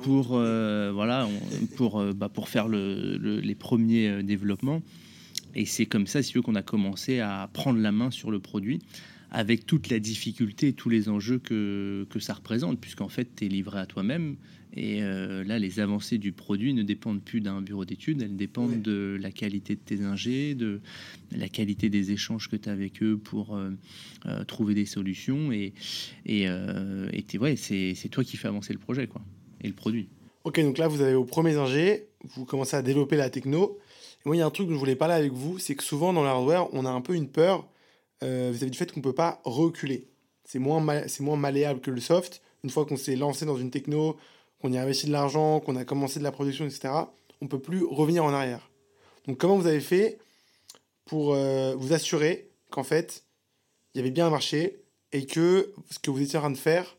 [SPEAKER 3] pour, voilà, pour, bah, pour faire le, les premiers développements. Et c'est comme ça, si tu veux, qu'on a commencé à prendre la main sur le produit avec toute la difficulté et tous les enjeux que, que ça représente, puisqu'en fait, tu es livré à toi-même. Et euh, là, les avancées du produit ne dépendent plus d'un bureau d'études, elles dépendent de la qualité de tes ingés, de la qualité des échanges que tu as avec eux pour euh, euh, trouver des solutions. Et, et, et ouais, c'est toi qui fais avancer le projet quoi, et le produit.
[SPEAKER 1] Ok, donc là, vous avez vos premiers ingés, vous commencez à développer la techno. Moi, il y a un truc que je voulais parler avec vous, c'est que souvent dans l'hardware, on a un peu une peur euh, vis-à-vis du fait qu'on ne peut pas reculer. C'est moins, moins malléable que le soft. Une fois qu'on s'est lancé dans une techno, qu'on y a investi de l'argent, qu'on a commencé de la production, etc., on ne peut plus revenir en arrière. Donc comment vous avez fait pour euh, vous assurer qu'en fait, il y avait bien un marché et que ce que vous étiez en train de faire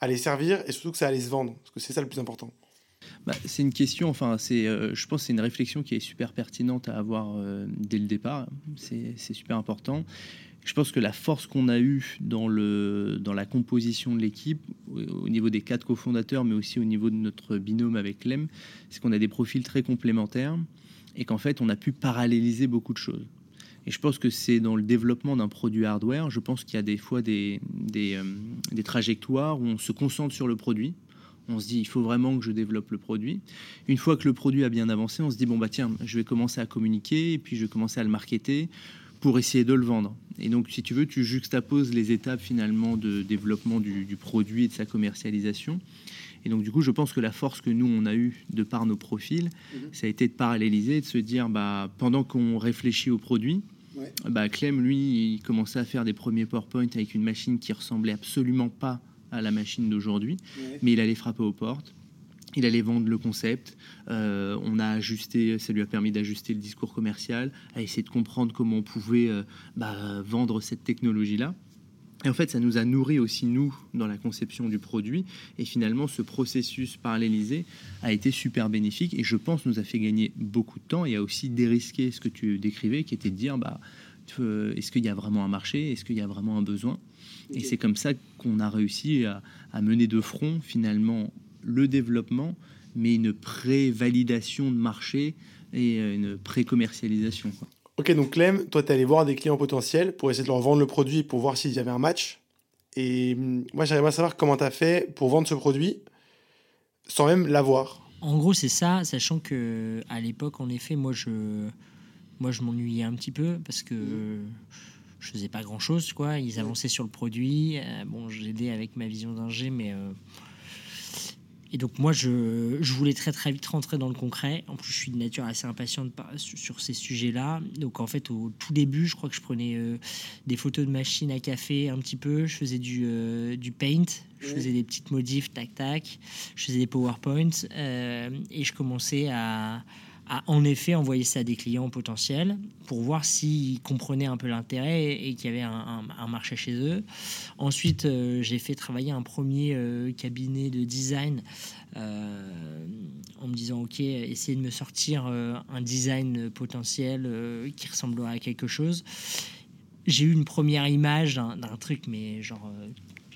[SPEAKER 1] allait servir et surtout que ça allait se vendre? Parce que c'est ça le plus important.
[SPEAKER 3] Bah, c'est une question, enfin, euh, je pense que c'est une réflexion qui est super pertinente à avoir euh, dès le départ. C'est, super important. Je pense que la force qu'on a eue dans, le, dans la composition de l'équipe, au niveau des quatre cofondateurs, mais aussi au niveau de notre binôme avec Clem, c'est qu'on a des profils très complémentaires et qu'en fait, on a pu paralléliser beaucoup de choses. Et je pense que c'est dans le développement d'un produit hardware, je pense qu'il y a des fois des, des, euh, des trajectoires où on se concentre sur le produit, on se dit, il faut vraiment que je développe le produit. Une fois que le produit a bien avancé, on se dit, bon, bah tiens, je vais commencer à communiquer et puis je vais commencer à le marketer pour essayer de le vendre. Et donc, si tu veux, tu juxtaposes les étapes finalement de développement du, produit et de sa commercialisation. Et donc, du coup, je pense que la force que nous, on a eue de par nos profils, mhm. ça a été de paralléliser, de se dire, bah, pendant qu'on réfléchit au produit, bah, Clem, lui, il commençait à faire des premiers PowerPoint avec une machine qui ressemblait absolument pas à la machine d'aujourd'hui, mais il allait frapper aux portes. Il allait vendre le concept. Euh, on a ajusté, ça lui a permis d'ajuster le discours commercial, à essayer de comprendre comment on pouvait euh, bah, vendre cette technologie-là. Et en fait, ça nous a nourri aussi, nous, dans la conception du produit. Et finalement, ce processus parallélisé a été super bénéfique et je pense nous a fait gagner beaucoup de temps et a aussi dérisqué ce que tu décrivais, qui était de dire, bah, est-ce qu'il y a vraiment un marché? Est-ce qu'il y a vraiment un besoin? Et c'est comme ça qu'on a réussi à, mener de front finalement le développement, mais une pré-validation de marché et euh, une pré-commercialisation.
[SPEAKER 1] Ok, donc Clem, toi, tu es allé voir des clients potentiels pour essayer de leur vendre le produit, pour voir s'il y avait un match. Et hum, moi, j'aimerais savoir comment tu as fait pour vendre ce produit sans même l'avoir.
[SPEAKER 2] En gros, c'est ça, sachant que à l'époque, en effet, moi, je, moi, je m'ennuyais un petit peu parce que je faisais pas grand chose, quoi. Ils avançaient sur le produit. Euh, bon, j'aidais avec ma vision d'ingé, mais. Euh, et donc, moi, je, je, voulais très, très vite rentrer dans le concret. En plus, je suis de nature assez impatiente sur ces sujets-là. Donc, en fait, au tout début, je crois que je prenais euh, des photos de machines à café un petit peu. Je faisais du, du paint. Je faisais des petites modifs, tac, tac. Je faisais des PowerPoints. et je commençais à a en effet envoyé ça à des clients potentiels pour voir s'ils comprenaient un peu l'intérêt et, qu'il y avait un, marché chez eux. Ensuite, euh, j'ai fait travailler un premier euh, cabinet de design euh, en me disant, OK, essayez de me sortir un design potentiel qui ressemblerait à quelque chose. J'ai eu une première image d'un truc, mais genre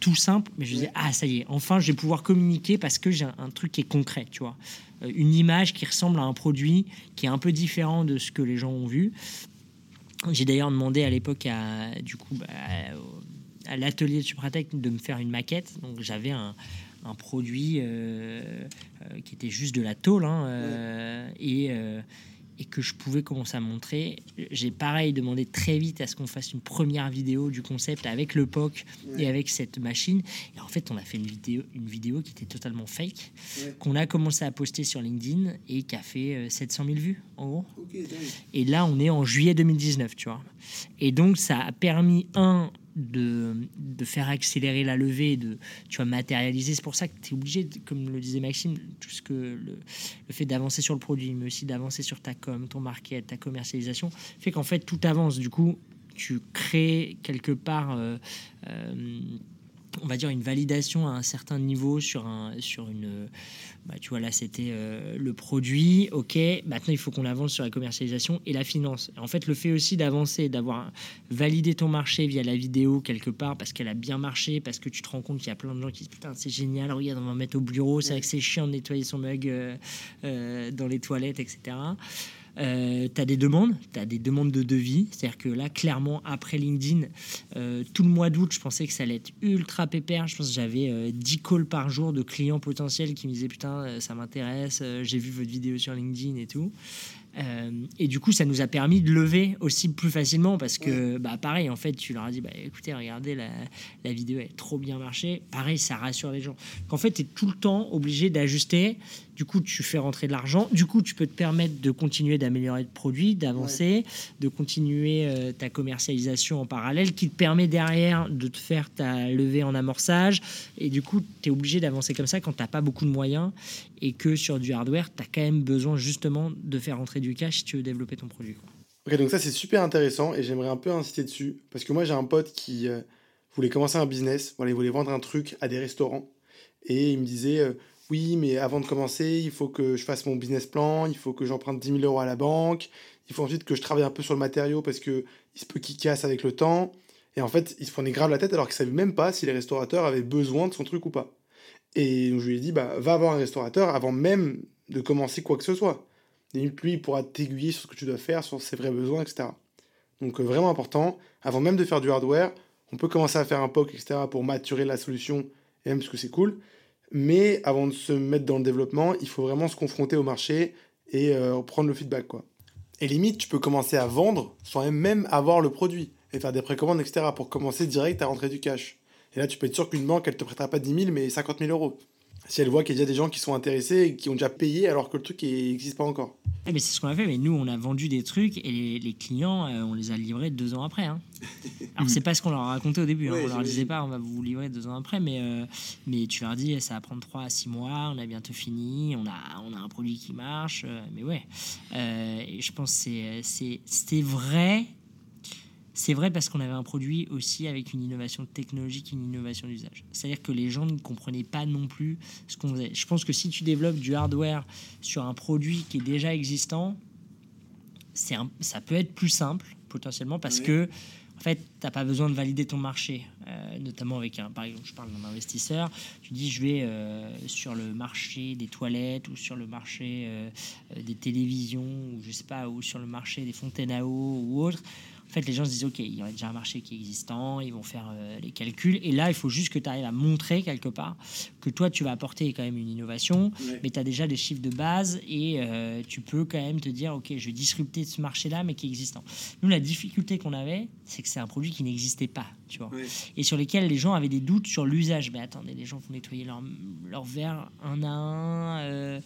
[SPEAKER 2] tout simple, mais je disais, ah ça y est, enfin je vais pouvoir communiquer parce que j'ai un, truc qui est concret, tu vois. Euh, une image qui ressemble à un produit qui est un peu différent de ce que les gens ont vu. J'ai d'ailleurs demandé à l'époque à, du coup, bah, à l'atelier de Supratech de me faire une maquette. Donc j'avais un, produit euh, euh, qui était juste de la tôle hein, et et que je pouvais commencer à montrer. J'ai pareil demandé très vite à ce qu'on fasse une première vidéo du concept avec le POC et avec cette machine. Et en fait, on a fait une vidéo, une vidéo qui était totalement fake, qu'on a commencé à poster sur LinkedIn et qui a fait 700 euh, 000 vues en gros. et là, on est en juillet 2019, tu vois. Et donc, ça a permis, un, de, de, faire accélérer la levée, de tu vois, matérialiser. C'est pour ça que tu es obligé, comme le disait Maxime, tout ce que le, le fait d'avancer sur le produit, mais aussi d'avancer sur ta com, ton market, ta commercialisation, fait qu'en fait tout avance. Du coup, tu crées quelque part. Euh, euh, on va dire une validation à un certain niveau sur un sur une bah, tu vois là c'était euh, le produit. Ok maintenant il faut qu'on avance sur la commercialisation et la finance. En fait le fait aussi d'avancer d'avoir validé ton marché via la vidéo quelque part parce qu'elle a bien marché parce que tu te rends compte qu'il y a plein de gens qui disent putain c'est génial regarde on va mettre au bureau. C'est vrai que c'est chiant de nettoyer son mug euh, euh, dans les toilettes etc euh, tu as des demandes, tu as des demandes de devis. C'est-à-dire que là, clairement, après LinkedIn, euh, tout le mois d'août, je pensais que ça allait être ultra pépère. Je pense que j'avais 10 calls par jour de clients potentiels qui me disaient Putain, ça m'intéresse, j'ai vu votre vidéo sur LinkedIn et tout. Euh, et du coup, ça nous a permis de lever aussi plus facilement parce que, bah, pareil, en fait, tu leur as dit, bah, écoutez, regardez, la, la vidéo est trop bien marché. Pareil, ça rassure les gens. Qu'en fait, tu es tout le temps obligé d'ajuster du coup, tu fais rentrer de l'argent. Du coup, tu peux te permettre de continuer d'améliorer le produit, d'avancer, de continuer euh, ta commercialisation en parallèle, qui te permet derrière de te faire ta levée en amorçage. Et du coup, tu es obligé d'avancer comme ça quand tu n'as pas beaucoup de moyens et que sur du hardware, tu as quand même besoin justement de faire rentrer du cash tu veux développer ton produit.
[SPEAKER 1] Ok, donc ça, c'est super intéressant et j'aimerais un peu insister dessus. Parce que moi, j'ai un pote qui euh, voulait commencer un business. Voilà, il voulait vendre un truc à des restaurants. Et il me disait, euh, oui, mais avant de commencer, il faut que je fasse mon business plan, il faut que j'emprunte 10 000 euros à la banque, il faut ensuite que je travaille un peu sur le matériau parce que il se peut qu'il casse avec le temps. Et en fait, il se prenait grave la tête alors qu'il savait même pas si les restaurateurs avaient besoin de son truc ou pas. Et je lui ai dit, bah, va voir un restaurateur avant même de commencer quoi que ce soit. Et lui, il pourra t'aiguiller sur ce que tu dois faire, sur ses vrais besoins, etc. Donc, euh, vraiment important, avant même de faire du hardware, on peut commencer à faire un POC, etc., pour maturer la solution, même parce que c'est cool. Mais avant de se mettre dans le développement, il faut vraiment se confronter au marché et euh, prendre le feedback. Et limite, tu peux commencer à vendre sans même avoir le produit et faire des précommandes, etc. pour commencer direct à rentrer du cash. Et là, tu peux être sûr qu'une banque, elle te prêtera pas 10 000, mais 50 000 euros si elle voit qu'il y a des gens qui sont intéressés et qui ont déjà payé alors que le truc n'existe pas encore.
[SPEAKER 2] Eh mais c'est ce qu'on a fait, mais nous on a vendu des trucs et les, clients euh, on les a livrés deux ans après. Hein. *laughs* Alors c'est pas ce qu'on leur a raconté au début, hein. on leur disait pas on va vous livrer deux ans après, mais, euh, mais tu leur dis ça va prendre trois à six mois, on a bientôt fini, on a, on a un produit qui marche, euh, mais ouais. et je pense que c'était vrai c'est vrai parce qu'on avait un produit aussi avec une innovation technologique, une innovation d'usage. C'est-à-dire que les gens ne comprenaient pas non plus ce qu'on faisait. Je pense que si tu développes du hardware sur un produit qui est déjà existant, c'est ça peut être plus simple potentiellement parce que en fait, tu n'as pas besoin de valider ton marché, euh, notamment avec un, par exemple, je parle d'un investisseur, tu dis je vais euh, sur le marché des toilettes ou sur le marché euh, des télévisions ou je sais pas, ou sur le marché des fontaines à eau ou autre. En fait, les gens se disent, OK, il y a déjà un marché qui est existant, ils vont faire les calculs. Et là, il faut juste que tu arrives à montrer quelque part que toi, tu vas apporter quand même une innovation, mais tu as déjà des chiffres de base et tu peux quand même te dire, OK, je vais disrupter ce marché-là, mais qui est existant. Nous, la difficulté qu'on avait, c'est que c'est un produit qui n'existait pas, tu vois, et sur lesquels les gens avaient des doutes sur l'usage. Mais attendez, les gens vont nettoyer leur, leur verre un à un. Euh,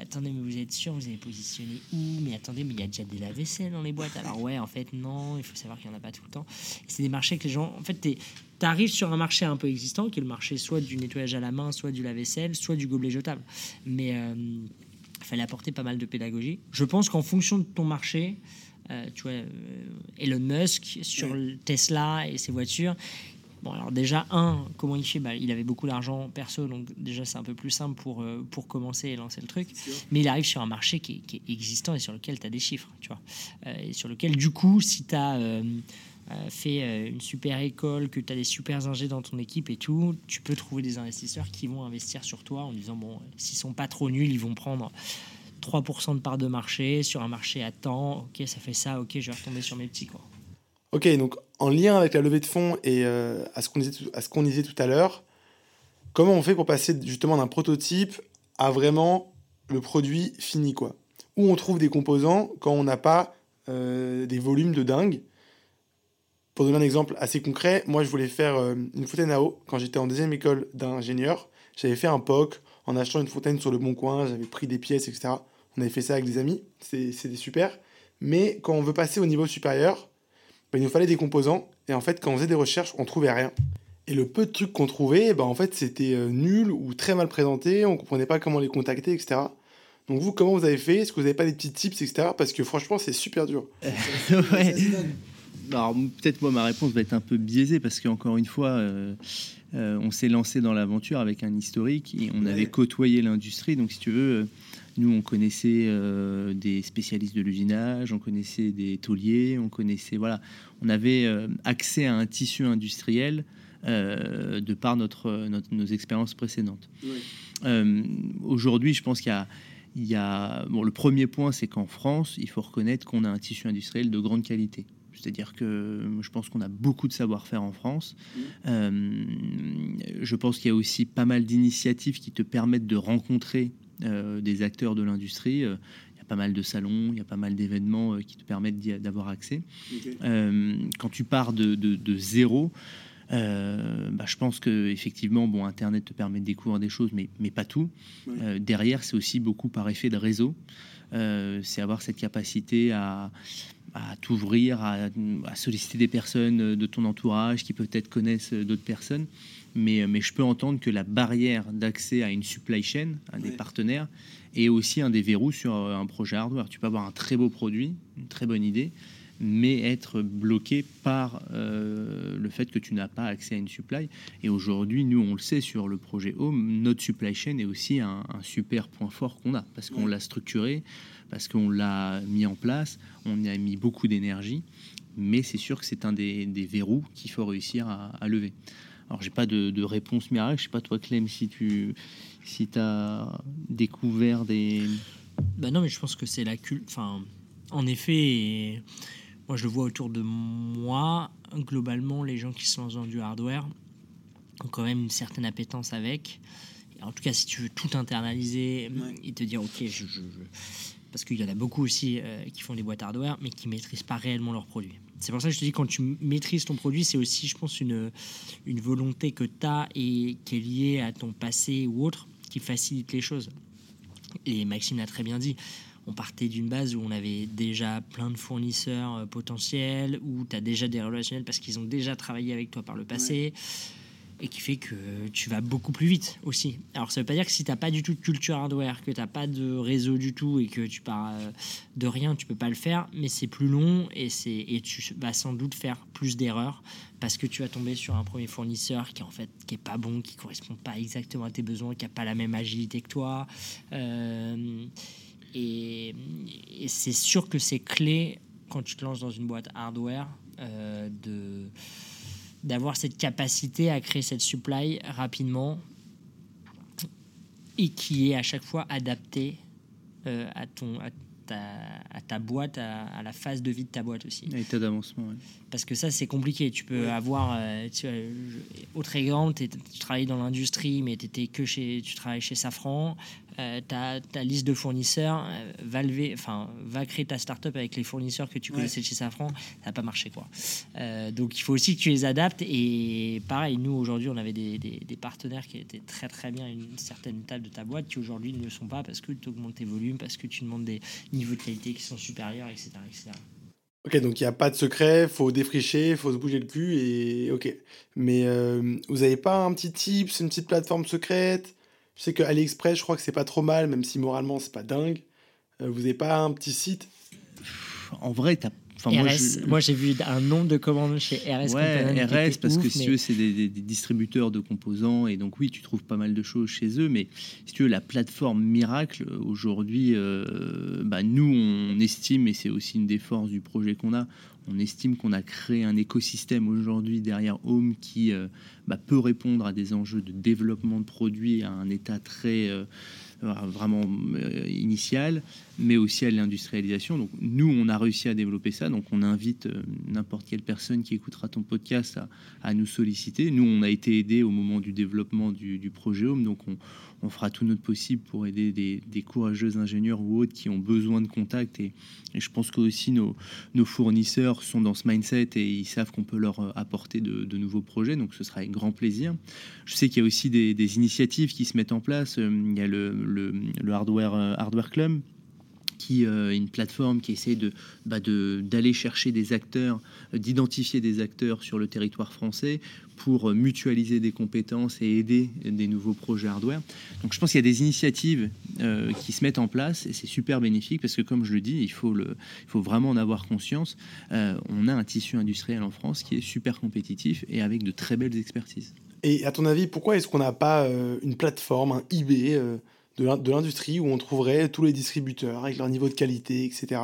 [SPEAKER 2] attendez, mais vous êtes sûr, vous avez positionné où? Mais attendez, mais il y a déjà des lave-vaisselle dans les boîtes. Alors ouais, en fait, non il faut savoir qu'il n'y en a pas tout le temps. C'est des marchés que les gens. En fait, tu arrives sur un marché un peu existant, qui est le marché soit du nettoyage à la main, soit du lave-vaisselle, soit du gobelet jetable. Mais euh, il fallait apporter pas mal de pédagogie. Je pense qu'en fonction de ton marché, euh, tu vois, euh, Elon Musk sur Tesla et ses voitures, Bon, alors déjà, un, comment il fait? Bah, Il avait beaucoup d'argent perso, donc déjà c'est un peu plus simple pour, euh, pour commencer et lancer le truc. Mais il arrive sur un marché qui est, existant et sur lequel tu as des chiffres, tu vois. Euh, et sur lequel, du coup, si tu as euh, fait une super école, que tu as des super ingés dans ton équipe et tout, tu peux trouver des investisseurs qui vont investir sur toi en disant, bon, s'ils sont pas trop nuls, ils vont prendre 3% de part de marché sur un marché à temps. Ok, ça fait ça, ok, je vais retomber sur mes petits, quoi.
[SPEAKER 1] Ok, donc en lien avec la levée de fonds et euh, à ce qu'on disait, qu'on disait, tout à l'heure, comment on fait pour passer justement d'un prototype à vraiment le produit fini quoi? Où on trouve des composants quand on n'a pas euh, des volumes de dingue? Pour donner un exemple assez concret, moi je voulais faire euh, une fontaine à eau quand j'étais en deuxième école d'ingénieur. J'avais fait un POC en achetant une fontaine sur le bon coin, j'avais pris des pièces, etc. On avait fait ça avec des amis, c'était super. Mais quand on veut passer au niveau supérieur, bah, il nous fallait des composants. Et en fait, quand on faisait des recherches, on trouvait rien. Et le peu de trucs qu'on trouvait, bah, en fait, c'était euh, nul ou très mal présenté. On comprenait pas comment les contacter, etc. Donc vous, comment vous avez fait? Est-ce que vous n'avez pas des petits tips, etc. Parce que franchement, c'est super dur. *laughs*
[SPEAKER 3] ouais. Alors peut-être moi, ma réponse va être un peu biaisée parce qu'encore une fois, euh, euh, on s'est lancé dans l'aventure avec un historique et on avait côtoyé l'industrie. Donc si tu veux nous, on connaissait euh, des spécialistes de l'usinage, on connaissait des tauliers, on connaissait, voilà, on avait euh, accès à un tissu industriel euh, de par notre, nos expériences précédentes. Aujourd'hui, je pense qu'il y a il y a, bon, le premier point, c'est qu'en France, il faut reconnaître qu'on a un tissu industriel de grande qualité. C'est-à-dire que je pense qu'on a beaucoup de savoir-faire en France. Mmh. Euh, je pense qu'il y a aussi pas mal d'initiatives qui te permettent de rencontrer euh, des acteurs de l'industrie. Euh, il y a pas mal de salons, il y a pas mal d'événements qui te permettent d'avoir accès. quand tu pars de, de, zéro, bah, je pense que effectivement, bon, Internet te permet de découvrir des choses, mais, mais pas tout. derrière, c'est aussi beaucoup par effet de réseau. c'est avoir cette capacité à, à t'ouvrir, à, solliciter des personnes de ton entourage qui peut-être connaissent d'autres personnes. Mais, mais je peux entendre que la barrière d'accès à une supply chain, à des partenaires, est aussi un des verrous sur un projet hardware. Tu peux avoir un très beau produit, une très bonne idée, mais être bloqué par euh, le fait que tu n'as pas accès à une supply. Et aujourd'hui, nous, on le sait sur le projet Home, notre supply chain est aussi un, un super point fort qu'on a, parce qu'on l'a structuré, parce qu'on l'a mis en place, on y a mis beaucoup d'énergie, mais c'est sûr que c'est un des, verrous qu'il faut réussir à, lever. Alors, j'ai pas de, réponse miracle. Je sais pas toi, Clem, si tu si as découvert des.
[SPEAKER 2] Ben non, mais je pense que c'est la culte. Enfin, en effet, moi je le vois autour de moi. Globalement, les gens qui sont dans du hardware ont quand même une certaine appétence avec. En tout cas, si tu veux tout internaliser et te dire, ok, je, parce qu'il y en a beaucoup aussi euh, qui font des boîtes hardware, mais qui maîtrisent pas réellement leurs produits. C'est pour ça que je te dis, quand tu maîtrises ton produit, c'est aussi, je pense, une, une volonté que tu as et qui est liée à ton passé ou autre, qui facilite les choses. Et Maxime l'a très bien dit, on partait d'une base où on avait déjà plein de fournisseurs euh, potentiels, où tu as déjà des relationnels parce qu'ils ont déjà travaillé avec toi par le passé et qui fait que tu vas beaucoup plus vite aussi. Alors ça veut pas dire que si tu n'as pas du tout de culture hardware, que tu n'as pas de réseau du tout et que tu pars euh, de rien, tu peux pas le faire, mais c'est plus long et, c'est, et tu vas sans doute faire plus d'erreurs parce que tu vas tomber sur un premier fournisseur qui en fait qui est pas bon, qui correspond pas exactement à tes besoins, qui a pas la même agilité que toi. Euh, et, c'est sûr que c'est clé quand tu te lances dans une boîte hardware euh, de d'avoir cette capacité à créer cette supply rapidement et qui est à chaque fois adaptée euh, à, ton, à, ta, à ta boîte, à, la phase de vie de ta boîte aussi.
[SPEAKER 3] À l'état d'avancement.
[SPEAKER 2] Parce que ça, c'est compliqué. Tu peux avoir, euh, tu, autre exemple, tu travailles dans l'industrie, mais étais que chez, tu travailles chez Safran. Euh, ta, liste de fournisseurs, euh, va, enfin, va créer ta startup avec les fournisseurs que tu connaissais chez Safran, ça n'a pas marché. Quoi. Euh, donc il faut aussi que tu les adaptes. Et pareil, nous aujourd'hui, on avait des, partenaires qui étaient très très bien à une certaine table de ta boîte qui aujourd'hui ne le sont pas parce que tu augmentes tes volumes, parce que tu demandes des niveaux de qualité qui sont supérieurs, etc.
[SPEAKER 1] Ok, donc il n'y a pas de secret, faut défricher, faut se bouger le cul et ok. Mais vous n'avez pas un petit tips, une petite plateforme secrète? Je sais que AliExpress, je crois que c'est pas trop mal, même si moralement c'est pas dingue. Euh, vous n'avez pas un petit site?
[SPEAKER 3] En vrai, tu
[SPEAKER 2] moi, j'ai vu un nombre de commandes chez RS.
[SPEAKER 3] Ouais, RS, parce que si tu veux, c'est des, distributeurs de composants. Et donc, oui, tu trouves pas mal de choses chez eux. Mais si tu veux, la plateforme Miracle, aujourd'hui, euh, bah, nous, on estime, et c'est aussi une des forces du projet qu'on a, on estime qu'on a créé un écosystème aujourd'hui derrière Home qui euh, bah, peut répondre à des enjeux de développement de produits à un état très euh, vraiment euh, initial, mais aussi à l'industrialisation. Donc nous, on a réussi à développer ça. Donc on invite n'importe quelle personne qui écoutera ton podcast à, nous solliciter. Nous, on a été aidés au moment du développement du, projet Home, donc on fera tout notre possible pour aider des, courageux ingénieurs ou autres qui ont besoin de contact. Et, je pense que aussi nos, fournisseurs sont dans ce mindset et ils savent qu'on peut leur euh, apporter de, nouveaux projets. Donc ce sera avec grand plaisir. Je sais qu'il y a aussi des, initiatives qui se mettent en place. Euh, il y a le, euh, hardware Club qui est une plateforme qui essaie de bah, d'aller chercher des acteurs, d'identifier des acteurs sur le territoire français pour mutualiser des compétences et aider des nouveaux projets hardware. Donc je pense qu'il y a des initiatives euh, qui se mettent en place et c'est super bénéfique parce que comme je le dis, il faut, le, il faut vraiment en avoir conscience. Euh, on a un tissu industriel en France qui est super compétitif et avec de très belles expertises.
[SPEAKER 1] Et à ton avis, pourquoi est-ce qu'on n'a pas euh, une plateforme, un eBay de l'industrie où on trouverait tous les distributeurs avec leur niveau de qualité, etc.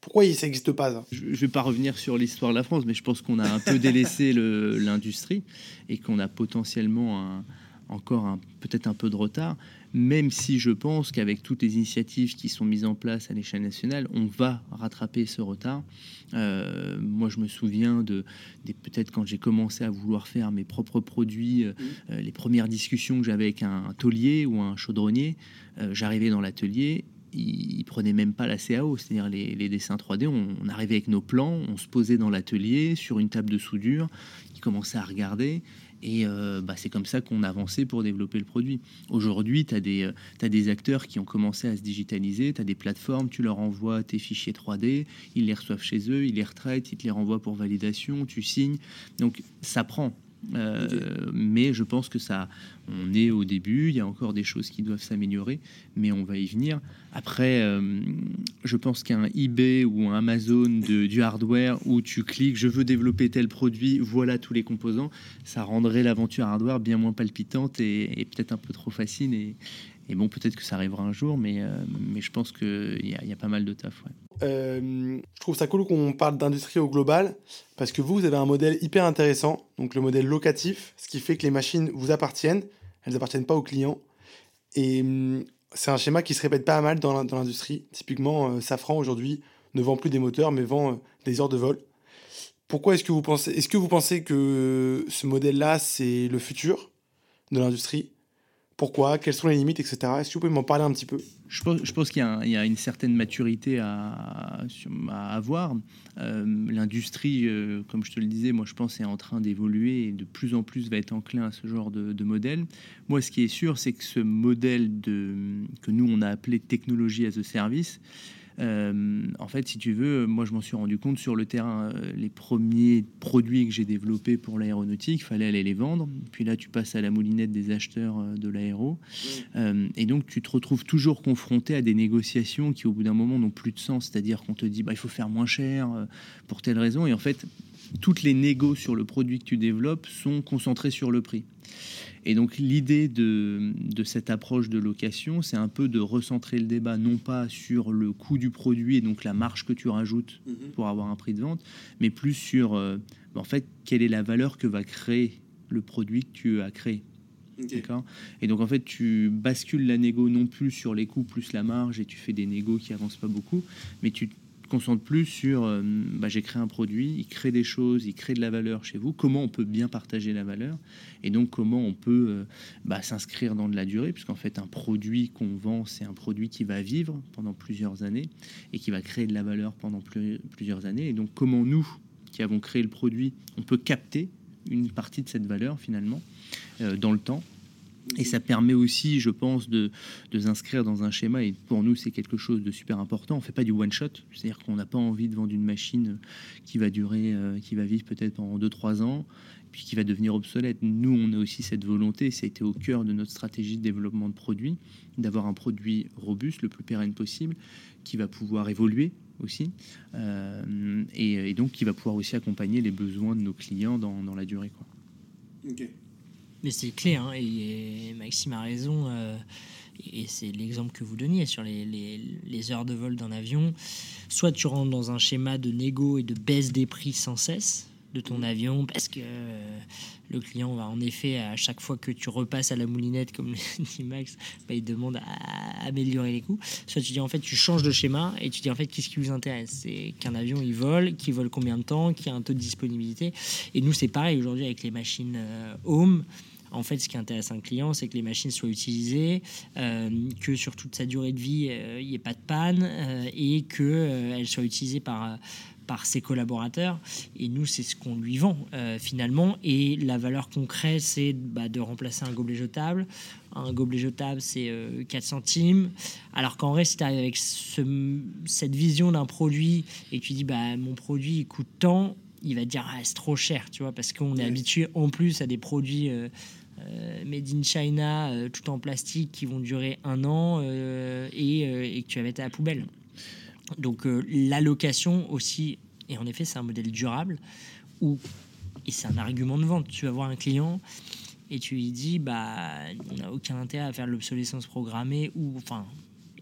[SPEAKER 1] Pourquoi ça n'existe pas
[SPEAKER 3] Je ne vais pas revenir sur l'histoire de la France, mais je pense qu'on a un peu *laughs* délaissé l'industrie et qu'on a potentiellement encore peut-être un peu de retard. Même si je pense qu'avec toutes les initiatives qui sont mises en place à l'échelle nationale, on va rattraper ce retard. Euh, moi, je me souviens de, peut-être quand j'ai commencé à vouloir faire mes propres produits, euh, mmh. les premières discussions que j'avais avec un, taulier ou un chaudronnier. J'arrivais dans l'atelier ils, prenaient même pas la CAO, c'est-à-dire les, dessins 3D. On, on, arrivait avec nos plans, on se posait dans l'atelier sur une table de soudure, ils commençaient à regarder et euh, bah, c'est comme ça qu'on avançait pour développer le produit. Aujourd'hui, tu as, euh, as, des acteurs qui ont commencé à se digitaliser, tu as des plateformes, tu leur envoies tes fichiers 3D, ils les reçoivent chez eux, ils les retraitent, ils te les renvoient pour validation, tu signes. Donc ça prend. Euh, mais je pense que ça, on est au début, il y a encore des choses qui doivent s'améliorer, mais on va y venir. Après, euh, je pense qu'un eBay ou un Amazon de, du hardware où tu cliques, je veux développer tel produit, voilà tous les composants, ça rendrait l'aventure hardware bien moins palpitante et, peut-être un peu trop facile. Et, et bon, peut-être que ça arrivera un jour, mais, euh, mais je pense qu'il y, y, a pas mal de taf. Ouais.
[SPEAKER 1] Euh, je trouve ça cool qu'on parle d'industrie au global, parce que vous, vous avez un modèle hyper intéressant, donc le modèle locatif, ce qui fait que les machines vous appartiennent, elles n'appartiennent pas aux clients. Et hum, c'est un schéma qui se répète pas mal dans l'industrie. Typiquement, euh, Safran aujourd'hui ne vend plus des moteurs, mais vend euh, des heures de vol. Pourquoi est-ce que vous pensez, est-ce que vous pensez que ce modèle-là, c'est le futur de l'industrie? Pourquoi Quelles sont les limites, etc. Est-ce que vous pouvez m'en parler un petit peu?
[SPEAKER 3] Je pense, qu'il y, a une certaine maturité à, avoir. Euh, l'industrie, euh, comme je te le disais, moi je pense est en train d'évoluer et de plus en plus va être enclin à ce genre de, modèle. Moi, ce qui est sûr, c'est que ce modèle que nous on a appelé technologie as a service, euh, en fait, si tu veux, moi je m'en suis rendu compte sur le terrain. Euh, les premiers produits que j'ai développés pour l'aéronautique, fallait aller les vendre. Puis là, tu passes à la moulinette des acheteurs euh, de l'aéro. et donc, tu te retrouves toujours confronté à des négociations qui, au bout d'un moment, n'ont plus de sens. C'est-à-dire qu'on te dit, bah, il faut faire moins cher pour telle raison. Et en fait, toutes les négos sur le produit que tu développes sont concentrées sur le prix. Et donc l'idée de, cette approche de location, c'est un peu de recentrer le débat, non pas sur le coût du produit et donc la marge que tu rajoutes mhm. pour avoir un prix de vente, mais plus sur, euh, en fait, quelle est la valeur que va créer le produit que tu as créé. Et donc en fait, tu bascules la négo non plus sur les coûts plus la marge et tu fais des négos qui avancent pas beaucoup, mais tu concentre plus sur euh, bah, j'ai créé un produit, il crée des choses, il crée de la valeur chez vous, comment on peut bien partager la valeur et donc comment on peut euh, bah, s'inscrire dans de la durée, puisqu'en fait un produit qu'on vend, c'est un produit qui va vivre pendant plusieurs années et qui va créer de la valeur pendant plusieurs années. Et donc comment nous, qui avons créé le produit, on peut capter une partie de cette valeur finalement euh, dans le temps et ça permet aussi, je pense, de, de s'inscrire dans un schéma. Et pour nous, c'est quelque chose de super important. On fait pas du one shot, c'est-à-dire qu'on n'a pas envie de vendre une machine qui va durer, euh, qui va vivre peut-être pendant 2-3 ans, puis qui va devenir obsolète. Nous, on a aussi cette volonté, ça a été au cœur de notre stratégie de développement de produits, d'avoir un produit robuste, le plus pérenne possible, qui va pouvoir évoluer aussi, euh, et, donc qui va pouvoir aussi accompagner les besoins de nos clients dans, dans la durée. Quoi.
[SPEAKER 2] Mais c'est clé, hein, et, Maxime a raison. Euh, et c'est l'exemple que vous donniez sur les, les, heures de vol d'un avion. Soit tu rentres dans un schéma de négo et de baisse des prix sans cesse de ton avion parce que euh, le client va en effet à chaque fois que tu repasses à la moulinette comme *laughs* dit Max bah, il demande à améliorer les coûts soit tu dis en fait tu changes de schéma et tu dis en fait qu'est-ce qui vous intéresse? C'est qu'un avion il vole qu'il vole combien de temps qu'il y a un taux de disponibilité? Et nous c'est pareil aujourd'hui avec les machines euh, home en fait, ce qui intéresse un client, c'est que les machines soient utilisées, euh, que sur toute sa durée de vie, euh, il n'y ait pas de panne euh, et qu'elles soient utilisées par, par ses collaborateurs. Et nous, c'est ce qu'on lui vend finalement. Et la valeur qu'on crée, c'est bah, de remplacer un gobelet jetable. Un gobelet jetable, c'est 4 centimes. Alors qu'en vrai, si tu arrives avec cette vision d'un produit et tu dis, bah, mon produit coûte tant, il va dire ah, c'est trop cher, tu vois, parce qu'on est habitué en plus à des produits euh, made in China, euh, tout en plastique, qui vont durer un an euh, et, que tu vas mettre à la poubelle. Donc l'allocation aussi, et en effet c'est un modèle durable, où, et c'est un argument de vente, tu vas voir un client et tu lui dis, bah, on n'a aucun intérêt à faire l'obsolescence programmée, ou enfin,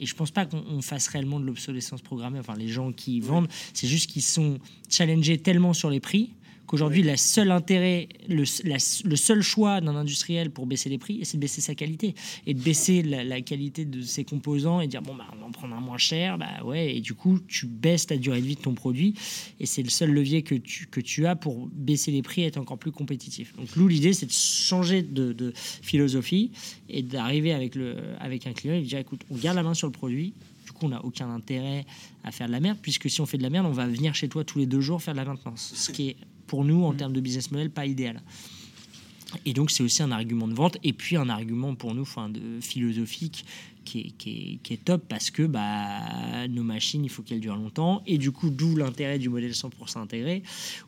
[SPEAKER 2] et je pense pas qu'on fasse réellement de l'obsolescence programmée. Enfin, les gens qui vendent, c'est juste qu'ils sont challengés tellement sur les prix qu'aujourd'hui, le seul intérêt, le, le seul choix d'un industriel pour baisser les prix, c'est de baisser sa qualité et de baisser la, qualité de ses composants et dire bon, bah, on va en prendre un moins cher, bah ouais, et du coup, tu baisses ta durée de vie de ton produit et c'est le seul levier que tu, que tu as pour baisser les prix et être encore plus compétitif. Donc, nous, l'idée, c'est de changer de, de philosophie et d'arriver avec, le, avec un client et de dire écoute, on garde la main sur le produit, du coup, on n'a aucun intérêt à faire de la merde, puisque si on fait de la merde, on va venir chez toi tous les deux jours faire de la maintenance. Ce qui est, pour nous, en mmh. termes de business model, pas idéal. Et donc, c'est aussi un argument de vente et puis un argument pour nous enfin, de philosophique qui est, top parce que bah, nos machines, il faut qu'elles durent longtemps. Et du coup, d'où l'intérêt du modèle 100% intégré,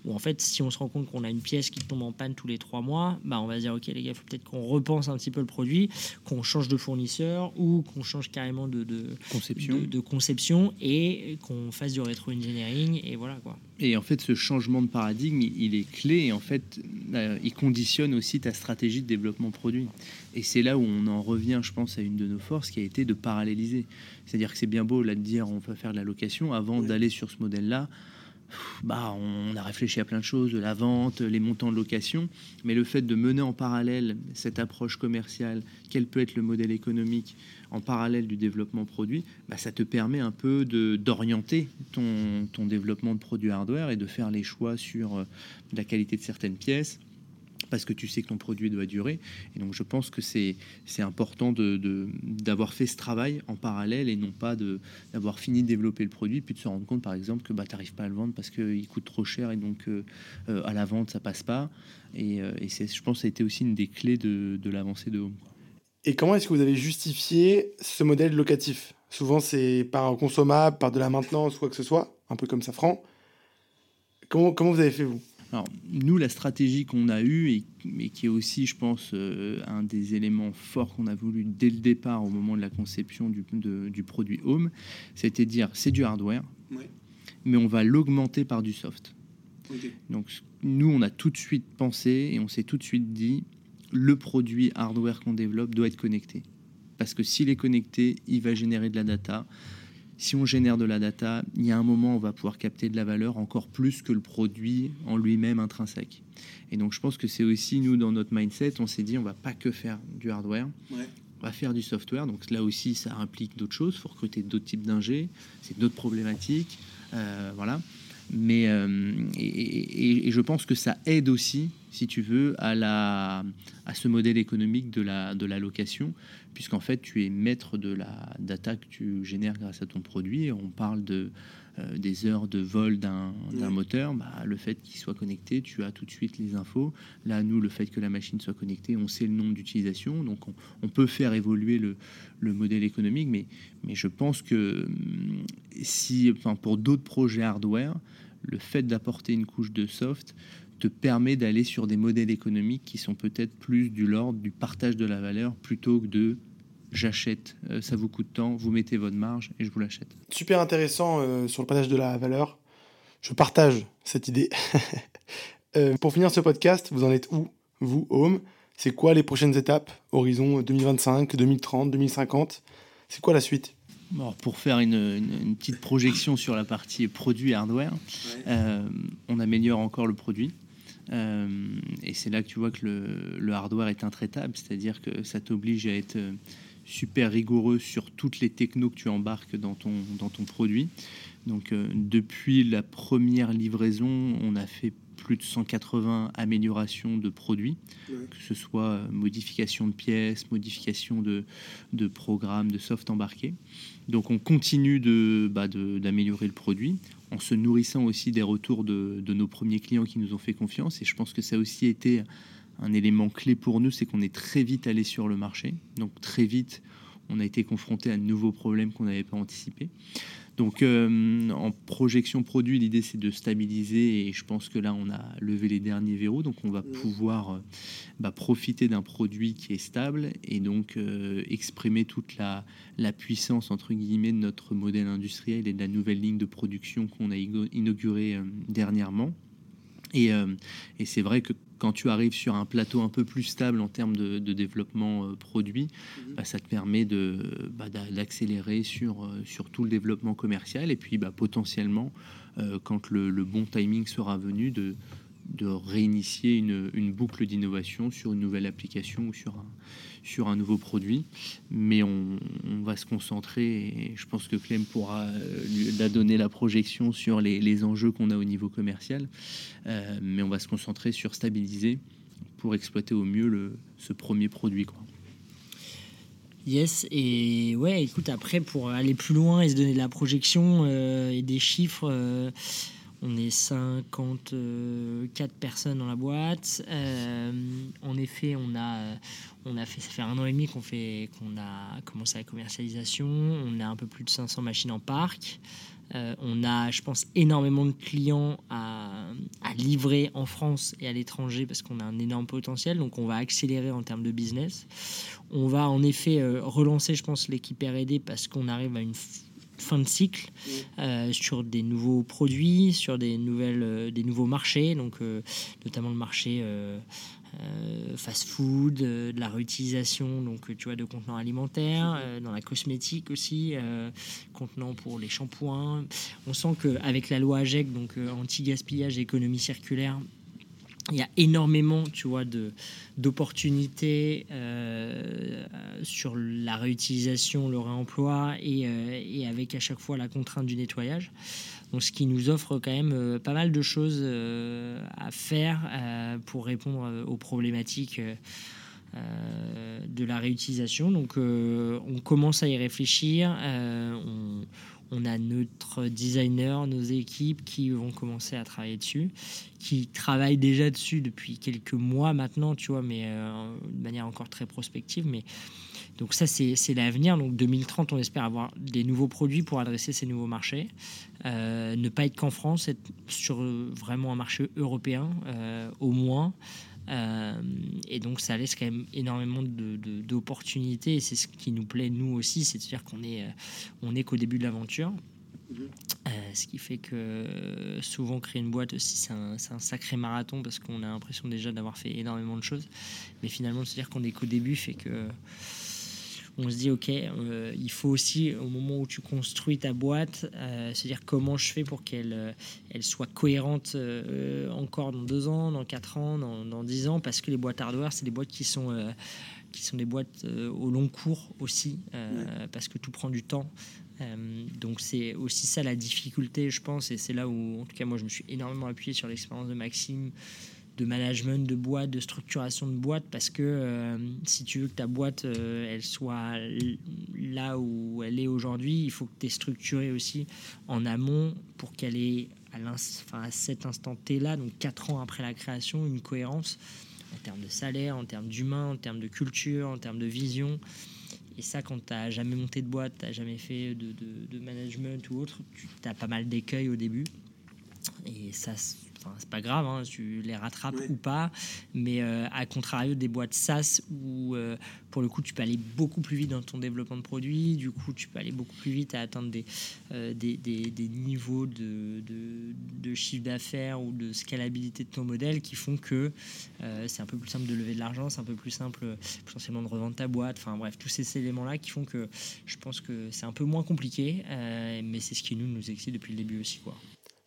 [SPEAKER 2] où en fait, si on se rend compte qu'on a une pièce qui tombe en panne tous les trois mois, bah, on va se dire, OK, les gars, il faut peut-être qu'on repense un petit peu le produit, qu'on change de fournisseur ou qu'on change carrément de, de,
[SPEAKER 3] conception.
[SPEAKER 2] De, conception et qu'on fasse du rétro-engineering. Et voilà quoi.
[SPEAKER 3] Et en fait, ce changement de paradigme, il est clé et en fait, euh, il conditionne aussi ta stratégie de développement produit. Et c'est là où on en revient, je pense, à une de nos forces qui a été de paralléliser. C'est-à-dire que c'est bien beau là de dire on va faire de la location avant d'aller sur ce modèle-là bah, on a réfléchi à plein de choses, la vente, les montants de location, mais le fait de mener en parallèle cette approche commerciale, quel peut être le modèle économique en parallèle du développement produit, bah, ça te permet un peu d'orienter ton, ton développement de produits hardware et de faire les choix sur euh, la qualité de certaines pièces, parce que tu sais que ton produit doit durer. Et donc je pense que c'est important d'avoir de, fait ce travail en parallèle et non pas d'avoir fini de développer le produit puis de se rendre compte par exemple que bah, tu n'arrives pas à le vendre parce qu'il coûte trop cher et donc euh, euh, à la vente ça passe pas. Et, euh, et je pense que ça a été aussi une des clés de, de l'avancée de Home.
[SPEAKER 1] Et comment est-ce que vous avez justifié ce modèle locatif? Souvent c'est par un consommable, par de la maintenance quoi que ce soit, un peu comme Safran. Comment, comment vous avez fait vous?
[SPEAKER 3] Alors, nous, la stratégie qu'on a eue, et, mais qui est aussi, je pense, euh, un des éléments forts qu'on a voulu dès le départ, au moment de la conception du, du produit Home, c'était dire c'est du hardware, mais on va l'augmenter par du soft. Donc, nous, on a tout de suite pensé et on s'est tout de suite dit le produit hardware qu'on développe doit être connecté. Parce que s'il est connecté, il va générer de la data si on génère de la data, il y a un moment où on va pouvoir capter de la valeur encore plus que le produit en lui-même intrinsèque. Et donc je pense que c'est aussi nous dans notre mindset, on s'est dit on va pas que faire du hardware, on va faire du software. Donc là aussi ça implique d'autres choses, il faut recruter d'autres types d'ingés, c'est d'autres problématiques, euh, voilà. Mais euh, et, je pense que ça aide aussi, si tu veux, à, la, à ce modèle économique de la, de la location, puisqu'en fait, tu es maître de la data que tu génères grâce à ton produit. On parle de, des heures de vol d'un moteur. Bah, le fait qu'il soit connecté, tu as tout de suite les infos. Là, nous, le fait que la machine soit connectée, on sait le nombre d'utilisations. Donc, on, on, peut faire évoluer le, le, modèle économique. Mais, mais je pense que hum, si, enfin, pour d'autres projets hardware, le fait d'apporter une couche de soft te permet d'aller sur des modèles économiques qui sont peut-être plus du l'ordre du partage de la valeur plutôt que de j'achète, euh, ça vous coûte tant, vous mettez votre marge et je vous l'achète.
[SPEAKER 1] Super intéressant euh, sur le partage de la valeur. Je partage cette idée. *laughs* Euh, pour finir ce podcast, vous en êtes où, vous, Home C'est quoi les prochaines étapes? Horizon 2025, 2030, 2050 C'est quoi la suite?
[SPEAKER 3] Pour faire une, petite projection sur la partie produit hardware, on améliore encore le produit. et c'est là que tu vois que le, le hardware est intraitable, c'est-à-dire que ça t'oblige à être super rigoureux sur toutes les technos que tu embarques dans ton, dans ton produit. Donc euh, depuis la première livraison, on a fait plus de 180 améliorations de produits, que ce soit euh, modification de pièces, modification de, de programmes, de soft embarqué. Donc on continue de, bah, d'améliorer le produit en se nourrissant aussi des retours de, de, nos premiers clients qui nous ont fait confiance. Et je pense que ça a aussi été un élément clé pour nous, c'est qu'on est très vite allé sur le marché. Donc très vite, on a été confronté à de nouveaux problèmes qu'on n'avait pas anticipés. Donc euh, en projection produit, l'idée c'est de stabiliser et je pense que là on a levé les derniers verrous, donc on va pouvoir euh, bah, profiter d'un produit qui est stable et donc euh, exprimer toute la, la, puissance entre guillemets de notre modèle industriel et de la nouvelle ligne de production qu'on a inaugurée dernièrement. Et, et c'est vrai que quand tu arrives sur un plateau un peu plus stable en termes de, développement euh, produit, mhm. bah, ça te permet de, bah, d'accélérer sur, euh, sur tout le développement commercial et puis bah, potentiellement, euh, quand le, bon timing sera venu, de, de réinitier une, boucle d'innovation sur une nouvelle application ou sur un, nouveau produit. Mais on, va se concentrer, et je pense que Clem pourra euh, lui donner la projection sur les, enjeux qu'on a au niveau commercial. Euh, mais on va se concentrer sur stabiliser pour exploiter au mieux ce premier produit. Quoi.
[SPEAKER 2] Yes, et ouais, écoute, après, pour aller plus loin et se donner de la projection euh, et des chiffres, on est 54 personnes dans la boîte. Euh, en effet, on a, on a fait, ça fait un an et demi qu'on fait, qu'on a commencé la commercialisation. On a un peu plus de 500 machines en parc. Euh, on a, je pense, énormément de clients à, à livrer en France et à l'étranger parce qu'on a un énorme potentiel. Donc, on va accélérer en termes de business. On va en effet euh, relancer, je pense, l'équipe R&D parce qu'on arrive à une fin de cycle euh, sur des nouveaux produits, sur des, nouvelles, euh, des nouveaux marchés, donc euh, notamment le marché fast-food, de la réutilisation donc tu vois de contenants alimentaires, dans la cosmétique aussi, contenants pour les shampoings. On sent qu'avec la loi AGEC, donc anti-gaspillage et économie circulaire, il y a énormément, tu vois, de d'opportunités euh, sur la réutilisation, le réemploi et, euh, et, avec à chaque fois la contrainte du nettoyage. Donc, ce qui nous offre quand même euh, pas mal de choses à faire pour répondre aux problématiques. de la réutilisation. Donc, on commence à y réfléchir. On a notre designer, nos équipes qui vont commencer à travailler dessus, qui travaillent déjà dessus depuis quelques mois maintenant, tu vois, mais euh, de manière encore très prospective. Mais donc ça, c'est l'avenir. Donc 2030, on espère avoir des nouveaux produits pour adresser ces nouveaux marchés. Euh, ne pas être qu'en France, être sur vraiment un marché européen euh, au moins. Euh, et donc ça laisse quand même énormément d'opportunités et c'est ce qui nous plaît nous aussi, c'est de dire qu'on est, euh, on est qu'au début de l'aventure. Mhm. Euh, ce qui fait que souvent créer une boîte aussi c'est un, un, sacré marathon parce qu'on a l'impression déjà d'avoir fait énormément de choses mais finalement se dire qu'on est qu'au début fait que on se dit ok euh, il faut aussi au moment où tu construis ta boîte euh, se dire comment je fais pour qu'elle euh, elle soit cohérente encore dans deux ans dans quatre ans dans, dix ans parce que les boîtes hardware c'est des boîtes qui sont qui sont des boîtes au long cours aussi parce que tout prend du temps. Donc c'est aussi ça la difficulté je pense et c'est là où en tout cas moi je me suis énormément appuyé sur l'expérience de Maxime de management de boîte, de structuration de boîte, parce que euh, si tu veux que ta boîte euh, elle soit là où elle est aujourd'hui, il faut que tu es structuré aussi en amont pour qu'elle ait à, enfin, à cet instant T là, donc quatre ans après la création, une cohérence en termes de salaire, en termes d'humain, en termes de culture, en termes de vision. Et ça, quand tu n'as jamais monté de boîte, tu n'as jamais fait de, de, management ou autre, tu as pas mal d'écueils au début. Et ça, c'est pas grave, hein, tu les rattrapes ou pas, mais euh, à contrario des boîtes SaaS où euh, pour le coup tu peux aller beaucoup plus vite dans ton développement de produits, du coup tu peux aller beaucoup plus vite à atteindre des, euh, des, des, niveaux de, de, chiffre d'affaires ou de scalabilité de ton modèle qui font que c'est un peu plus simple de lever de l'argent, c'est un peu plus simple potentiellement de revendre ta boîte, enfin bref, tous ces éléments-là qui font que je pense que c'est un peu moins compliqué, mais c'est ce qui nous, nous excite depuis le début aussi. quoi.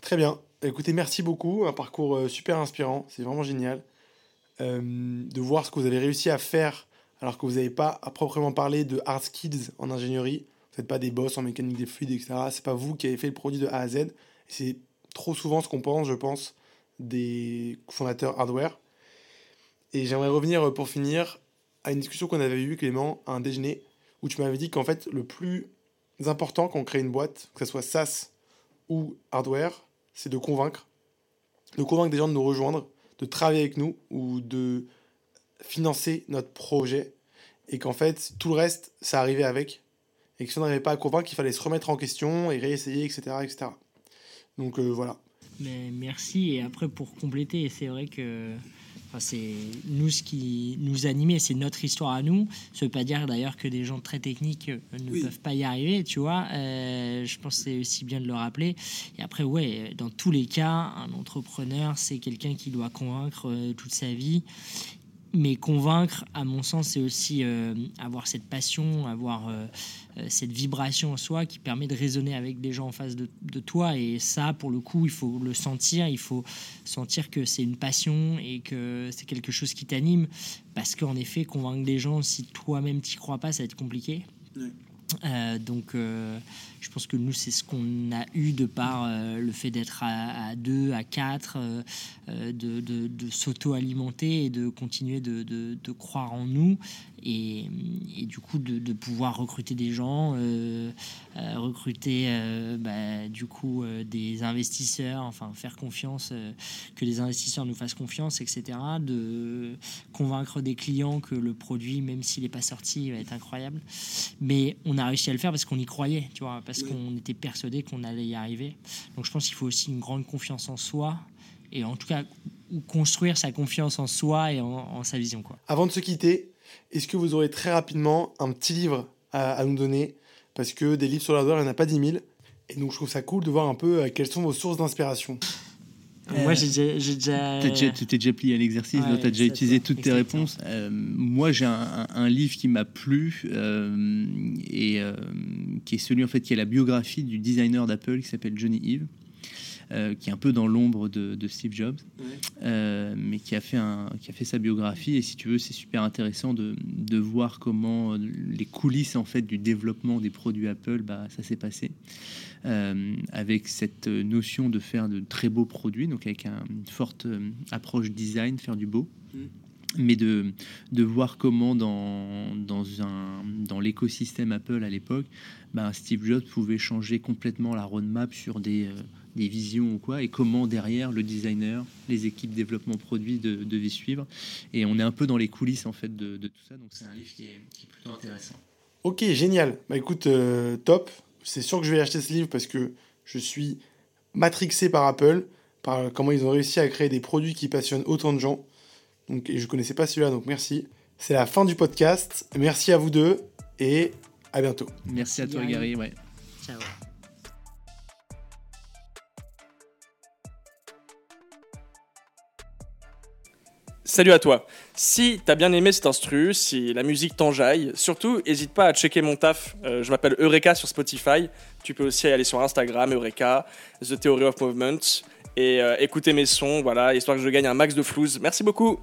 [SPEAKER 1] Très bien. Écoutez, merci beaucoup. Un parcours euh, super inspirant. C'est vraiment génial euh, de voir ce que vous avez réussi à faire alors que vous n'avez pas à proprement parler de hard skills en ingénierie. Vous n'êtes pas des boss en mécanique des fluides, etc. C'est pas vous qui avez fait le produit de A à Z. C'est trop souvent ce qu'on pense, je pense, des fondateurs hardware. Et j'aimerais revenir euh, pour finir à une discussion qu'on avait eue, Clément, à un déjeuner, où tu m'avais dit qu'en fait, le plus important quand on crée une boîte, que ce soit SaaS ou hardware, c'est de convaincre, de convaincre des gens de nous rejoindre, de travailler avec nous ou de financer notre projet. Et qu'en fait tout le reste ça arrivait avec. Et que si on n'arrivait pas à convaincre il fallait se remettre en question et réessayer etc etc donc euh, voilà.
[SPEAKER 2] Mais merci. Et après pour compléter c'est vrai que c'est nous ce qui nous animait, c'est notre histoire à nous. Ça veut pas dire d'ailleurs que des gens très techniques euh, ne peuvent pas y arriver, tu vois. Euh, je pense que c'est aussi bien de le rappeler. Et après, ouais, dans tous les cas, un entrepreneur, c'est quelqu'un qui doit convaincre euh, toute sa vie. Mais convaincre, à mon sens, c'est aussi euh, avoir cette passion, avoir euh, euh, cette vibration en soi qui permet de raisonner avec des gens en face de, toi. Et ça, pour le coup, il faut le sentir, il faut sentir que c'est une passion et que c'est quelque chose qui t'anime. Parce qu'en effet, convaincre des gens, si toi-même t'y crois pas, ça va être compliqué. donc, je pense que nous, c'est ce qu'on a eu de par euh, le fait d'être à, deux, à quatre, euh, euh, de, s'auto-alimenter et de continuer de, croire en nous. Et, du coup, de, pouvoir recruter des gens, recruter bah, du coup des investisseurs, enfin faire confiance, que les investisseurs nous fassent confiance, etc. De convaincre des clients que le produit, même s'il n'est pas sorti, va être incroyable. Mais on a réussi à le faire parce qu'on y croyait, tu vois parce qu'on était persuadé qu'on allait y arriver. Donc je pense qu'il faut aussi une grande confiance en soi et en tout cas construire sa confiance en soi et en, sa vision. Quoi.
[SPEAKER 1] Avant de se quitter, est-ce que vous aurez très rapidement un petit livre à, nous donner? Parce que des livres sur l'hardware, il n'y en a pas 10 000. Et donc je trouve ça cool de voir un peu euh, quelles sont vos sources d'inspiration.
[SPEAKER 2] Moi, j'ai déjà.
[SPEAKER 3] Tu t'es déjà plié à l'exercice, tu as déjà utilisé toutes tes réponses. Euh, moi, j'ai un, livre qui m'a plu euh, et euh, qui est celui en fait qui est la biographie du designer d'Apple qui s'appelle Johnny Ive. qui est un peu dans l'ombre de, Steve Jobs, mais qui a, fait un, qui a fait sa biographie. Et si tu veux, c'est super intéressant de, de, voir comment les coulisses en fait du développement des produits Apple, bah, ça s'est passé. Euh, avec cette notion de faire de très beaux produits, donc avec une forte euh, approche design, faire du beau. Mm. Mais de, de voir comment dans, dans, un, dans l'écosystème Apple à l'époque, ben Steve Jobs pouvait changer complètement la roadmap sur des, euh, des visions ou quoi, et comment derrière le designer, les équipes développement produit devaient suivre. Et on est un peu dans les coulisses en fait de, de tout ça, donc c'est un livre qui est, qui est, plutôt intéressant.
[SPEAKER 1] Ok, génial. Bah écoute, top c'est sûr que je vais acheter ce livre parce que je suis matrixé par Apple, par comment ils ont réussi à créer des produits qui passionnent autant de gens. Donc, et je connaissais pas celui-là, donc merci. C'est la fin du podcast. Merci à vous deux et à bientôt.
[SPEAKER 3] Merci, à toi, Gary. Ouais. Ciao.
[SPEAKER 5] Salut à toi. Si t'as bien aimé cet instru, si la musique t'enjaille, surtout n'hésite pas à checker mon taf. Euh, je m'appelle Eureka sur Spotify. Tu peux aussi aller sur Instagram, Eureka, The Theory of Movement, et euh, écouter mes sons, voilà, histoire que je gagne un max de flouze. Merci beaucoup.